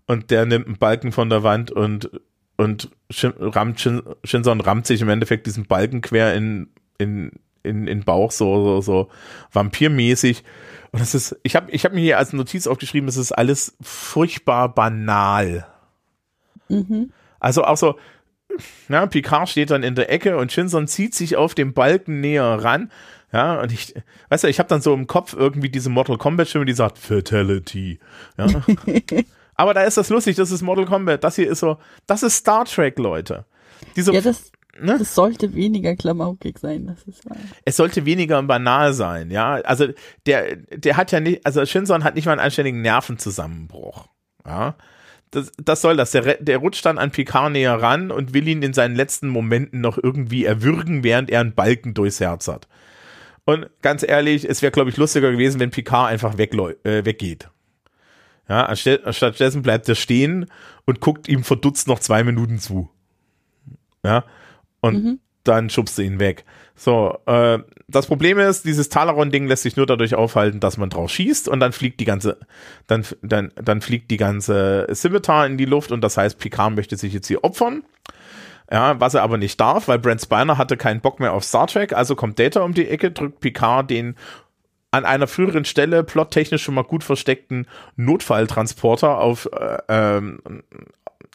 und der nimmt einen Balken von der Wand und, und Shin, rammt Shin, Shinson rammt sich im Endeffekt diesen Balken quer in, in, in, in Bauch, so, so, so vampirmäßig. Und es ist, ich habe ich hab mir hier als Notiz aufgeschrieben, es ist alles furchtbar banal. Mhm. Also auch so, ja, Picard steht dann in der Ecke und Shinson zieht sich auf dem Balken näher ran. Ja, und ich, weißt du, ich habe dann so im Kopf irgendwie diese Mortal Kombat Stimme, die sagt Fatality. Ja. Aber da ist das lustig, das ist Mortal Kombat. Das hier ist so, das ist Star Trek, Leute. Diese, ja, das, ne? das sollte weniger klamaukig sein, das ist wahr. Es sollte weniger banal sein, ja. Also der, der hat ja nicht, also Shinson hat nicht mal einen anständigen Nervenzusammenbruch. Ja das, das soll das. Der, der rutscht dann an Picard näher ran und will ihn in seinen letzten Momenten noch irgendwie erwürgen, während er einen Balken durchs Herz hat. Und ganz ehrlich, es wäre, glaube ich, lustiger gewesen, wenn Picard einfach äh, weggeht. Ja, stattdessen bleibt er stehen und guckt ihm verdutzt noch zwei Minuten zu. Ja, und mhm. dann schubst du ihn weg. So, äh, das Problem ist, dieses Talaron-Ding lässt sich nur dadurch aufhalten, dass man drauf schießt und dann fliegt die ganze, dann, dann, dann fliegt die ganze Scimitar in die Luft und das heißt, Picard möchte sich jetzt hier opfern. Ja, was er aber nicht darf, weil Brent Spiner hatte keinen Bock mehr auf Star Trek, also kommt Data um die Ecke, drückt Picard den an einer früheren Stelle plottechnisch schon mal gut versteckten Notfalltransporter auf, äh, ähm,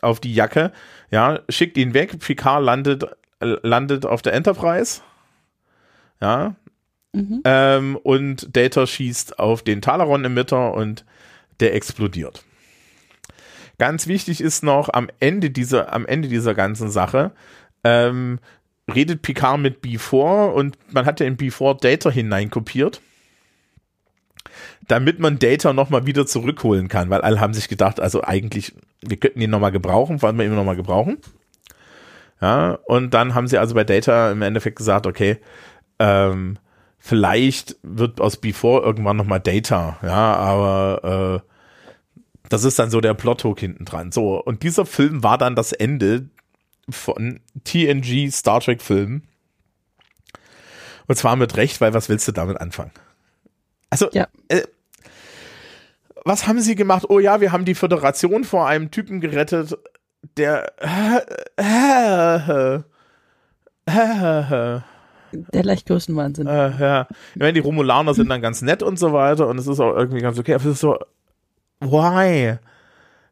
auf die Jacke, ja, schickt ihn weg, Picard landet, äh, landet auf der Enterprise ja. Mhm. Ähm, und Data schießt auf den Talaron-Emitter und der explodiert. Ganz wichtig ist noch am Ende dieser, am Ende dieser ganzen Sache, ähm, redet Picard mit B4 und man hat ja in B4 Data hineinkopiert, damit man Data nochmal wieder zurückholen kann, weil alle haben sich gedacht, also eigentlich, wir könnten ihn nochmal gebrauchen, wollen wir ihn nochmal gebrauchen. Ja, und dann haben sie also bei Data im Endeffekt gesagt, okay, ähm, vielleicht wird aus Before irgendwann nochmal Data, ja, aber äh, das ist dann so der Plot-Hook hinten dran. So, und dieser Film war dann das Ende von TNG Star Trek Filmen. Und zwar mit Recht, weil was willst du damit anfangen? Also, ja. äh, was haben sie gemacht? Oh ja, wir haben die Föderation vor einem Typen gerettet, der der leicht Größenwahnsinn. Äh, ja. Ich meine, die Romulaner sind dann ganz nett und so weiter und es ist auch irgendwie ganz okay, aber es ist so, why?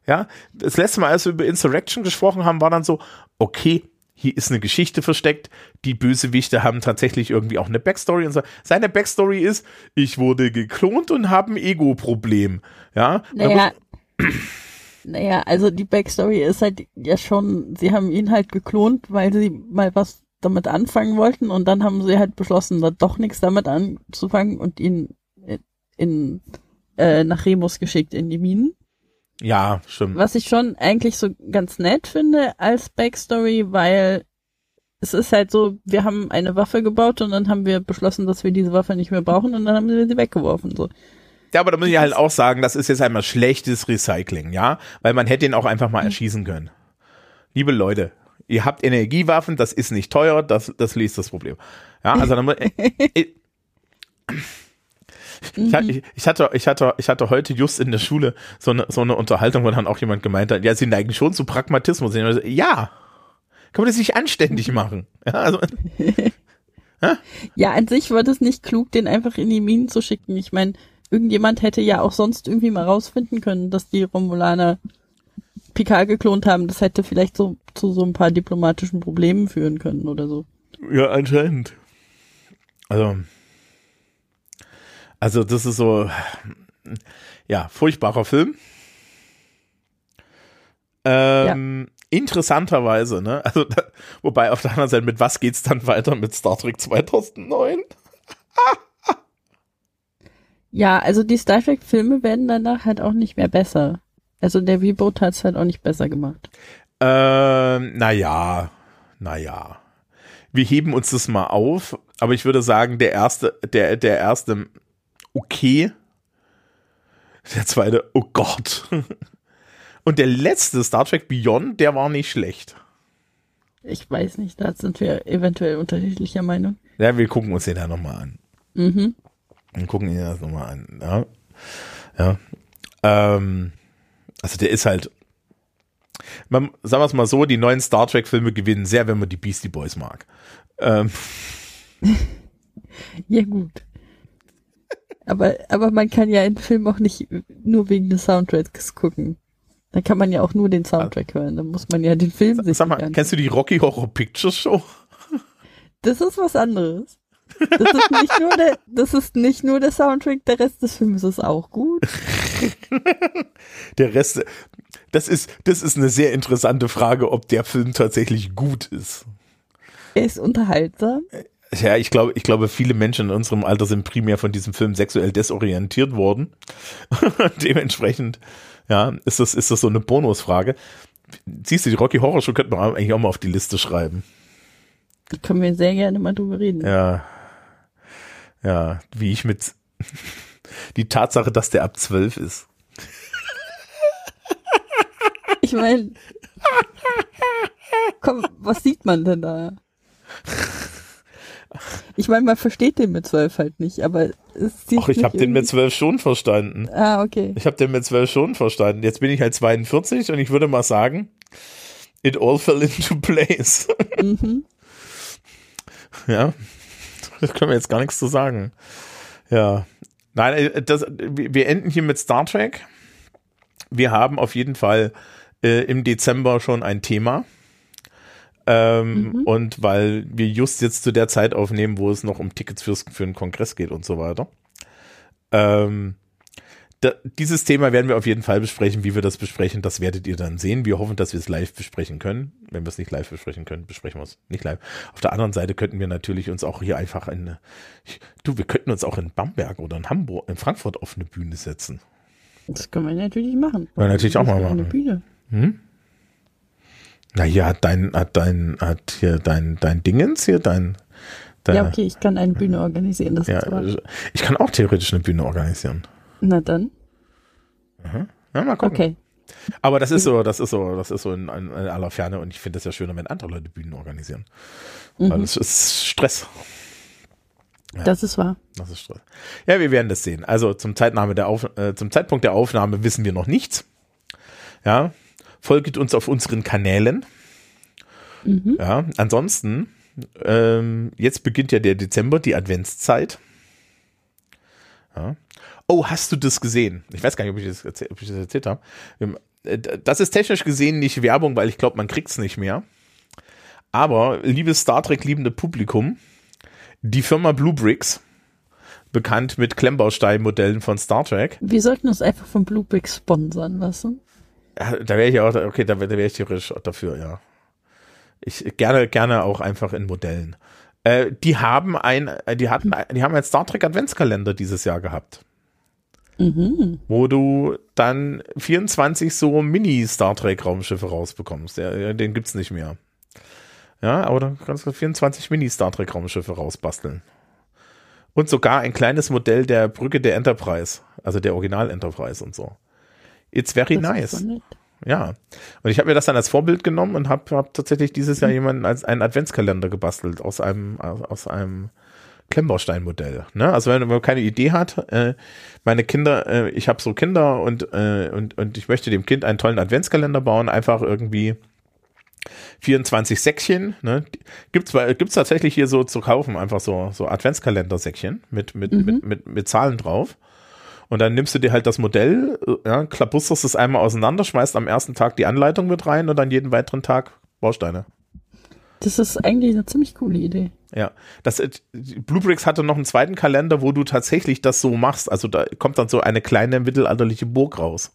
Ja, das letzte Mal, als wir über Insurrection gesprochen haben, war dann so, okay, hier ist eine Geschichte versteckt, die Bösewichte haben tatsächlich irgendwie auch eine Backstory und so. Seine Backstory ist, ich wurde geklont und habe ein Ego-Problem. Ja. Naja, naja, also die Backstory ist halt ja schon, sie haben ihn halt geklont, weil sie mal was damit anfangen wollten und dann haben sie halt beschlossen, da doch nichts damit anzufangen und ihn in, äh, nach Remus geschickt in die Minen. Ja, stimmt. Was ich schon eigentlich so ganz nett finde als Backstory, weil es ist halt so, wir haben eine Waffe gebaut und dann haben wir beschlossen, dass wir diese Waffe nicht mehr brauchen und dann haben wir sie weggeworfen. So. Ja, aber da muss ich halt auch sagen, das ist jetzt einmal schlechtes Recycling, ja, weil man hätte ihn auch einfach mal hm. erschießen können. Liebe Leute, ihr habt Energiewaffen, das ist nicht teuer, das, das löst das Problem. Ja, also dann, äh, äh, ich, ich, hatte, ich, hatte, ich hatte heute just in der Schule so eine, so eine Unterhaltung, wo dann auch jemand gemeint hat, ja, sie neigen schon zu Pragmatismus. Ja, kann man das nicht anständig machen? Ja, also, ja, an sich war das nicht klug, den einfach in die Minen zu schicken. Ich meine, irgendjemand hätte ja auch sonst irgendwie mal rausfinden können, dass die Romulaner Picard geklont haben, das hätte vielleicht so zu so ein paar diplomatischen Problemen führen können oder so. Ja, anscheinend. Also, also das ist so, ja, furchtbarer Film. Ähm, ja. Interessanterweise, ne? Also, da, wobei auf der anderen Seite, mit was geht's dann weiter mit Star Trek 2009? ja, also die Star Trek Filme werden danach halt auch nicht mehr besser. Also der Reboot hat es halt auch nicht besser gemacht. Ähm, naja, naja. Wir heben uns das mal auf, aber ich würde sagen, der erste, der, der erste, okay. Der zweite, oh Gott. Und der letzte Star Trek Beyond, der war nicht schlecht. Ich weiß nicht, da sind wir eventuell unterschiedlicher Meinung. Ja, wir gucken uns den ja nochmal an. Mhm. Wir gucken ihn das nochmal an. Ja. ja. Ähm, also der ist halt, man, sagen wir es mal so, die neuen Star Trek-Filme gewinnen sehr, wenn man die Beastie Boys mag. Ähm. ja, gut. Aber, aber man kann ja einen Film auch nicht nur wegen des Soundtracks gucken. Da kann man ja auch nur den Soundtrack hören. Da muss man ja den Film sich Sag mal, kennst du die Rocky Horror Picture Show? Das ist was anderes. Das ist nicht nur der, das ist nicht nur der Soundtrack, der Rest des Films ist auch gut. der Rest, das ist, das ist eine sehr interessante Frage, ob der Film tatsächlich gut ist. Er ist unterhaltsam. Ja, ich glaube, ich glaube, viele Menschen in unserem Alter sind primär von diesem Film sexuell desorientiert worden. Dementsprechend, ja, ist das, ist das so eine Bonusfrage. Siehst du, die Rocky Horror Show könnte man eigentlich auch mal auf die Liste schreiben. Da können wir sehr gerne mal drüber reden. Ja. Ja, wie ich mit die Tatsache, dass der ab zwölf ist. Ich meine, komm, was sieht man denn da? Ich meine, man versteht den mit zwölf halt nicht, aber es sieht Ach, ich habe den mit zwölf schon verstanden. Ah, okay. Ich habe den mit zwölf schon verstanden. Jetzt bin ich halt 42 und ich würde mal sagen, it all fell into place. Mhm. Ja, das können wir jetzt gar nichts zu sagen. Ja, nein, äh, das, wir enden hier mit Star Trek. Wir haben auf jeden Fall äh, im Dezember schon ein Thema. Ähm, mhm. Und weil wir just jetzt zu der Zeit aufnehmen, wo es noch um Tickets fürs, für einen Kongress geht und so weiter. Ähm, da, dieses Thema werden wir auf jeden Fall besprechen. Wie wir das besprechen, das werdet ihr dann sehen. Wir hoffen, dass wir es live besprechen können. Wenn wir es nicht live besprechen können, besprechen wir es nicht live. Auf der anderen Seite könnten wir natürlich uns auch hier einfach in, du, wir könnten uns auch in Bamberg oder in Hamburg, in Frankfurt auf eine Bühne setzen. Das können wir natürlich machen. Können wir natürlich auch mal machen. Eine Bühne. Hm? Na hier hat dein, hat dein, hat hier dein, dein Dingens hier, dein, dein Ja, okay, ich kann eine Bühne organisieren. Das ja, ich kann auch theoretisch eine Bühne organisieren. Na dann. Mhm. Ja, mal gucken. Okay. Aber das ist so, das ist so, das ist so in, in aller Ferne und ich finde es ja schöner, wenn andere Leute Bühnen organisieren. Mhm. Weil es ist Stress. Ja, das ist wahr. Das ist Stress. Ja, wir werden das sehen. Also zum, Zeitnahme der Auf, äh, zum Zeitpunkt der Aufnahme wissen wir noch nichts. Ja, folgt uns auf unseren Kanälen. Mhm. Ja, ansonsten, ähm, jetzt beginnt ja der Dezember, die Adventszeit. Ja. Oh, hast du das gesehen? Ich weiß gar nicht, ob ich das, erzähl, ob ich das erzählt habe. Äh, das ist technisch gesehen nicht Werbung, weil ich glaube, man kriegt es nicht mehr. Aber, liebes Star Trek liebende Publikum, die Firma Blue Bricks, bekannt mit Klemmbausteinmodellen von Star Trek. Wir sollten uns einfach von Blue Bricks sponsern lassen. Da wäre ich auch, okay, da, wäre ich theoretisch dafür, ja. Ich gerne, gerne auch einfach in Modellen. Äh, die haben ein, die hatten, die haben einen Star Trek Adventskalender dieses Jahr gehabt. Mhm. Wo du dann 24 so Mini-Star Trek-Raumschiffe rausbekommst. Ja, den gibt's nicht mehr. Ja, aber dann kannst du 24 Mini-Star Trek-Raumschiffe rausbasteln. Und sogar ein kleines Modell der Brücke der Enterprise, also der Original Enterprise und so. It's very das nice. Ja. Und ich habe mir das dann als Vorbild genommen und habe hab tatsächlich dieses Jahr mhm. jemanden als einen Adventskalender gebastelt aus einem, aus einem Klemmbausteinmodell. Ne? Also wenn man keine Idee hat, äh, meine Kinder, äh, ich habe so Kinder und, äh, und, und ich möchte dem Kind einen tollen Adventskalender bauen, einfach irgendwie 24 Säckchen. Ne? Gibt's, gibt's tatsächlich hier so zu kaufen, einfach so, so Adventskalender-Säckchen mit, mit, mhm. mit, mit, mit Zahlen drauf. Und dann nimmst du dir halt das Modell, ja, klapusterst es einmal auseinander, schmeißt am ersten Tag die Anleitung mit rein und dann jeden weiteren Tag Bausteine. Das ist eigentlich eine ziemlich coole Idee. Ja, das äh, Bluebricks hatte noch einen zweiten Kalender, wo du tatsächlich das so machst. Also da kommt dann so eine kleine mittelalterliche Burg raus.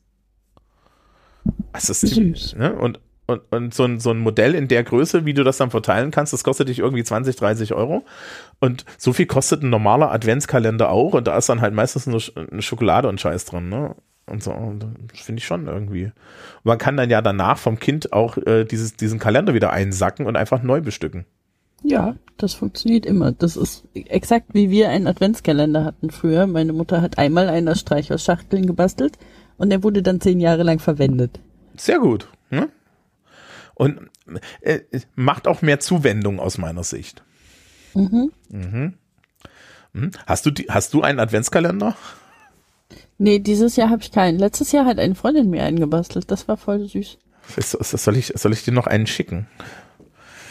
Das ist süß. Ne? Und, und, und so, ein, so ein Modell in der Größe, wie du das dann verteilen kannst, das kostet dich irgendwie 20, 30 Euro. Und so viel kostet ein normaler Adventskalender auch. Und da ist dann halt meistens nur eine Schokolade und Scheiß drin. Ne? Und so, das finde ich schon irgendwie. Und man kann dann ja danach vom Kind auch äh, dieses, diesen Kalender wieder einsacken und einfach neu bestücken. Ja, das funktioniert immer. Das ist exakt wie wir einen Adventskalender hatten früher. Meine Mutter hat einmal einen aus Streichholzschachteln gebastelt und der wurde dann zehn Jahre lang verwendet. Sehr gut. Und äh, macht auch mehr Zuwendung aus meiner Sicht. Mhm. Mhm. Hm? Hast du die, hast du einen Adventskalender? Nee, dieses Jahr habe ich keinen. Letztes Jahr hat eine Freundin mir einen gebastelt. Das war voll süß. Soll ich, soll ich dir noch einen schicken?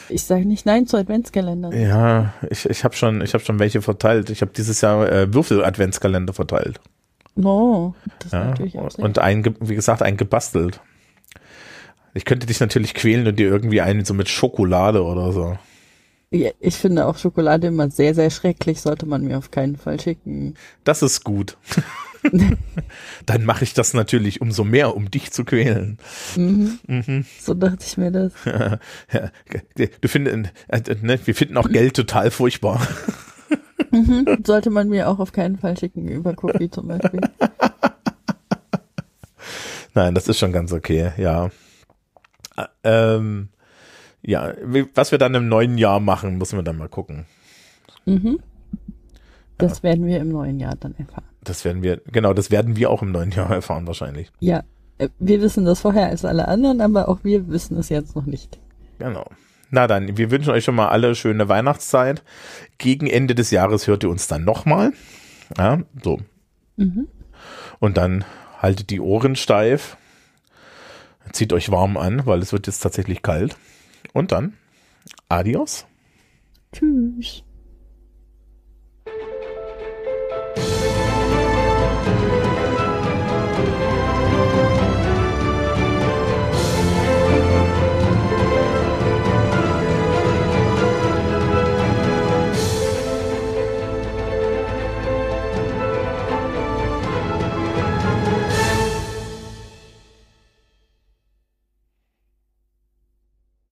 Ich sage nicht nein zu Adventskalendern. Ja, ich, ich habe schon, hab schon welche verteilt. Ich habe dieses Jahr äh, Würfel-Adventskalender verteilt. Oh, das ja, natürlich auch sehr Und ein, wie gesagt, einen gebastelt. Ich könnte dich natürlich quälen und dir irgendwie einen so mit Schokolade oder so. Ja, ich finde auch Schokolade immer sehr, sehr schrecklich, sollte man mir auf keinen Fall schicken. Das ist gut. Dann mache ich das natürlich umso mehr, um dich zu quälen. Mhm. Mhm. So dachte ich mir das. Ja, du findest, äh, ne, wir finden auch Geld total furchtbar. Mhm. Sollte man mir auch auf keinen Fall schicken, über Cookie zum Beispiel. Nein, das ist schon ganz okay, ja. Ähm, ja, was wir dann im neuen Jahr machen, müssen wir dann mal gucken. Mhm. Das ja. werden wir im neuen Jahr dann erfahren. Das werden wir, genau, das werden wir auch im neuen Jahr erfahren wahrscheinlich. Ja, äh, wir wissen das vorher als alle anderen, aber auch wir wissen es jetzt noch nicht. Genau. Na dann, wir wünschen euch schon mal alle schöne Weihnachtszeit. Gegen Ende des Jahres hört ihr uns dann nochmal. Ja, so. Mhm. Und dann haltet die Ohren steif. Zieht euch warm an, weil es wird jetzt tatsächlich kalt. Und dann, adios. Tschüss.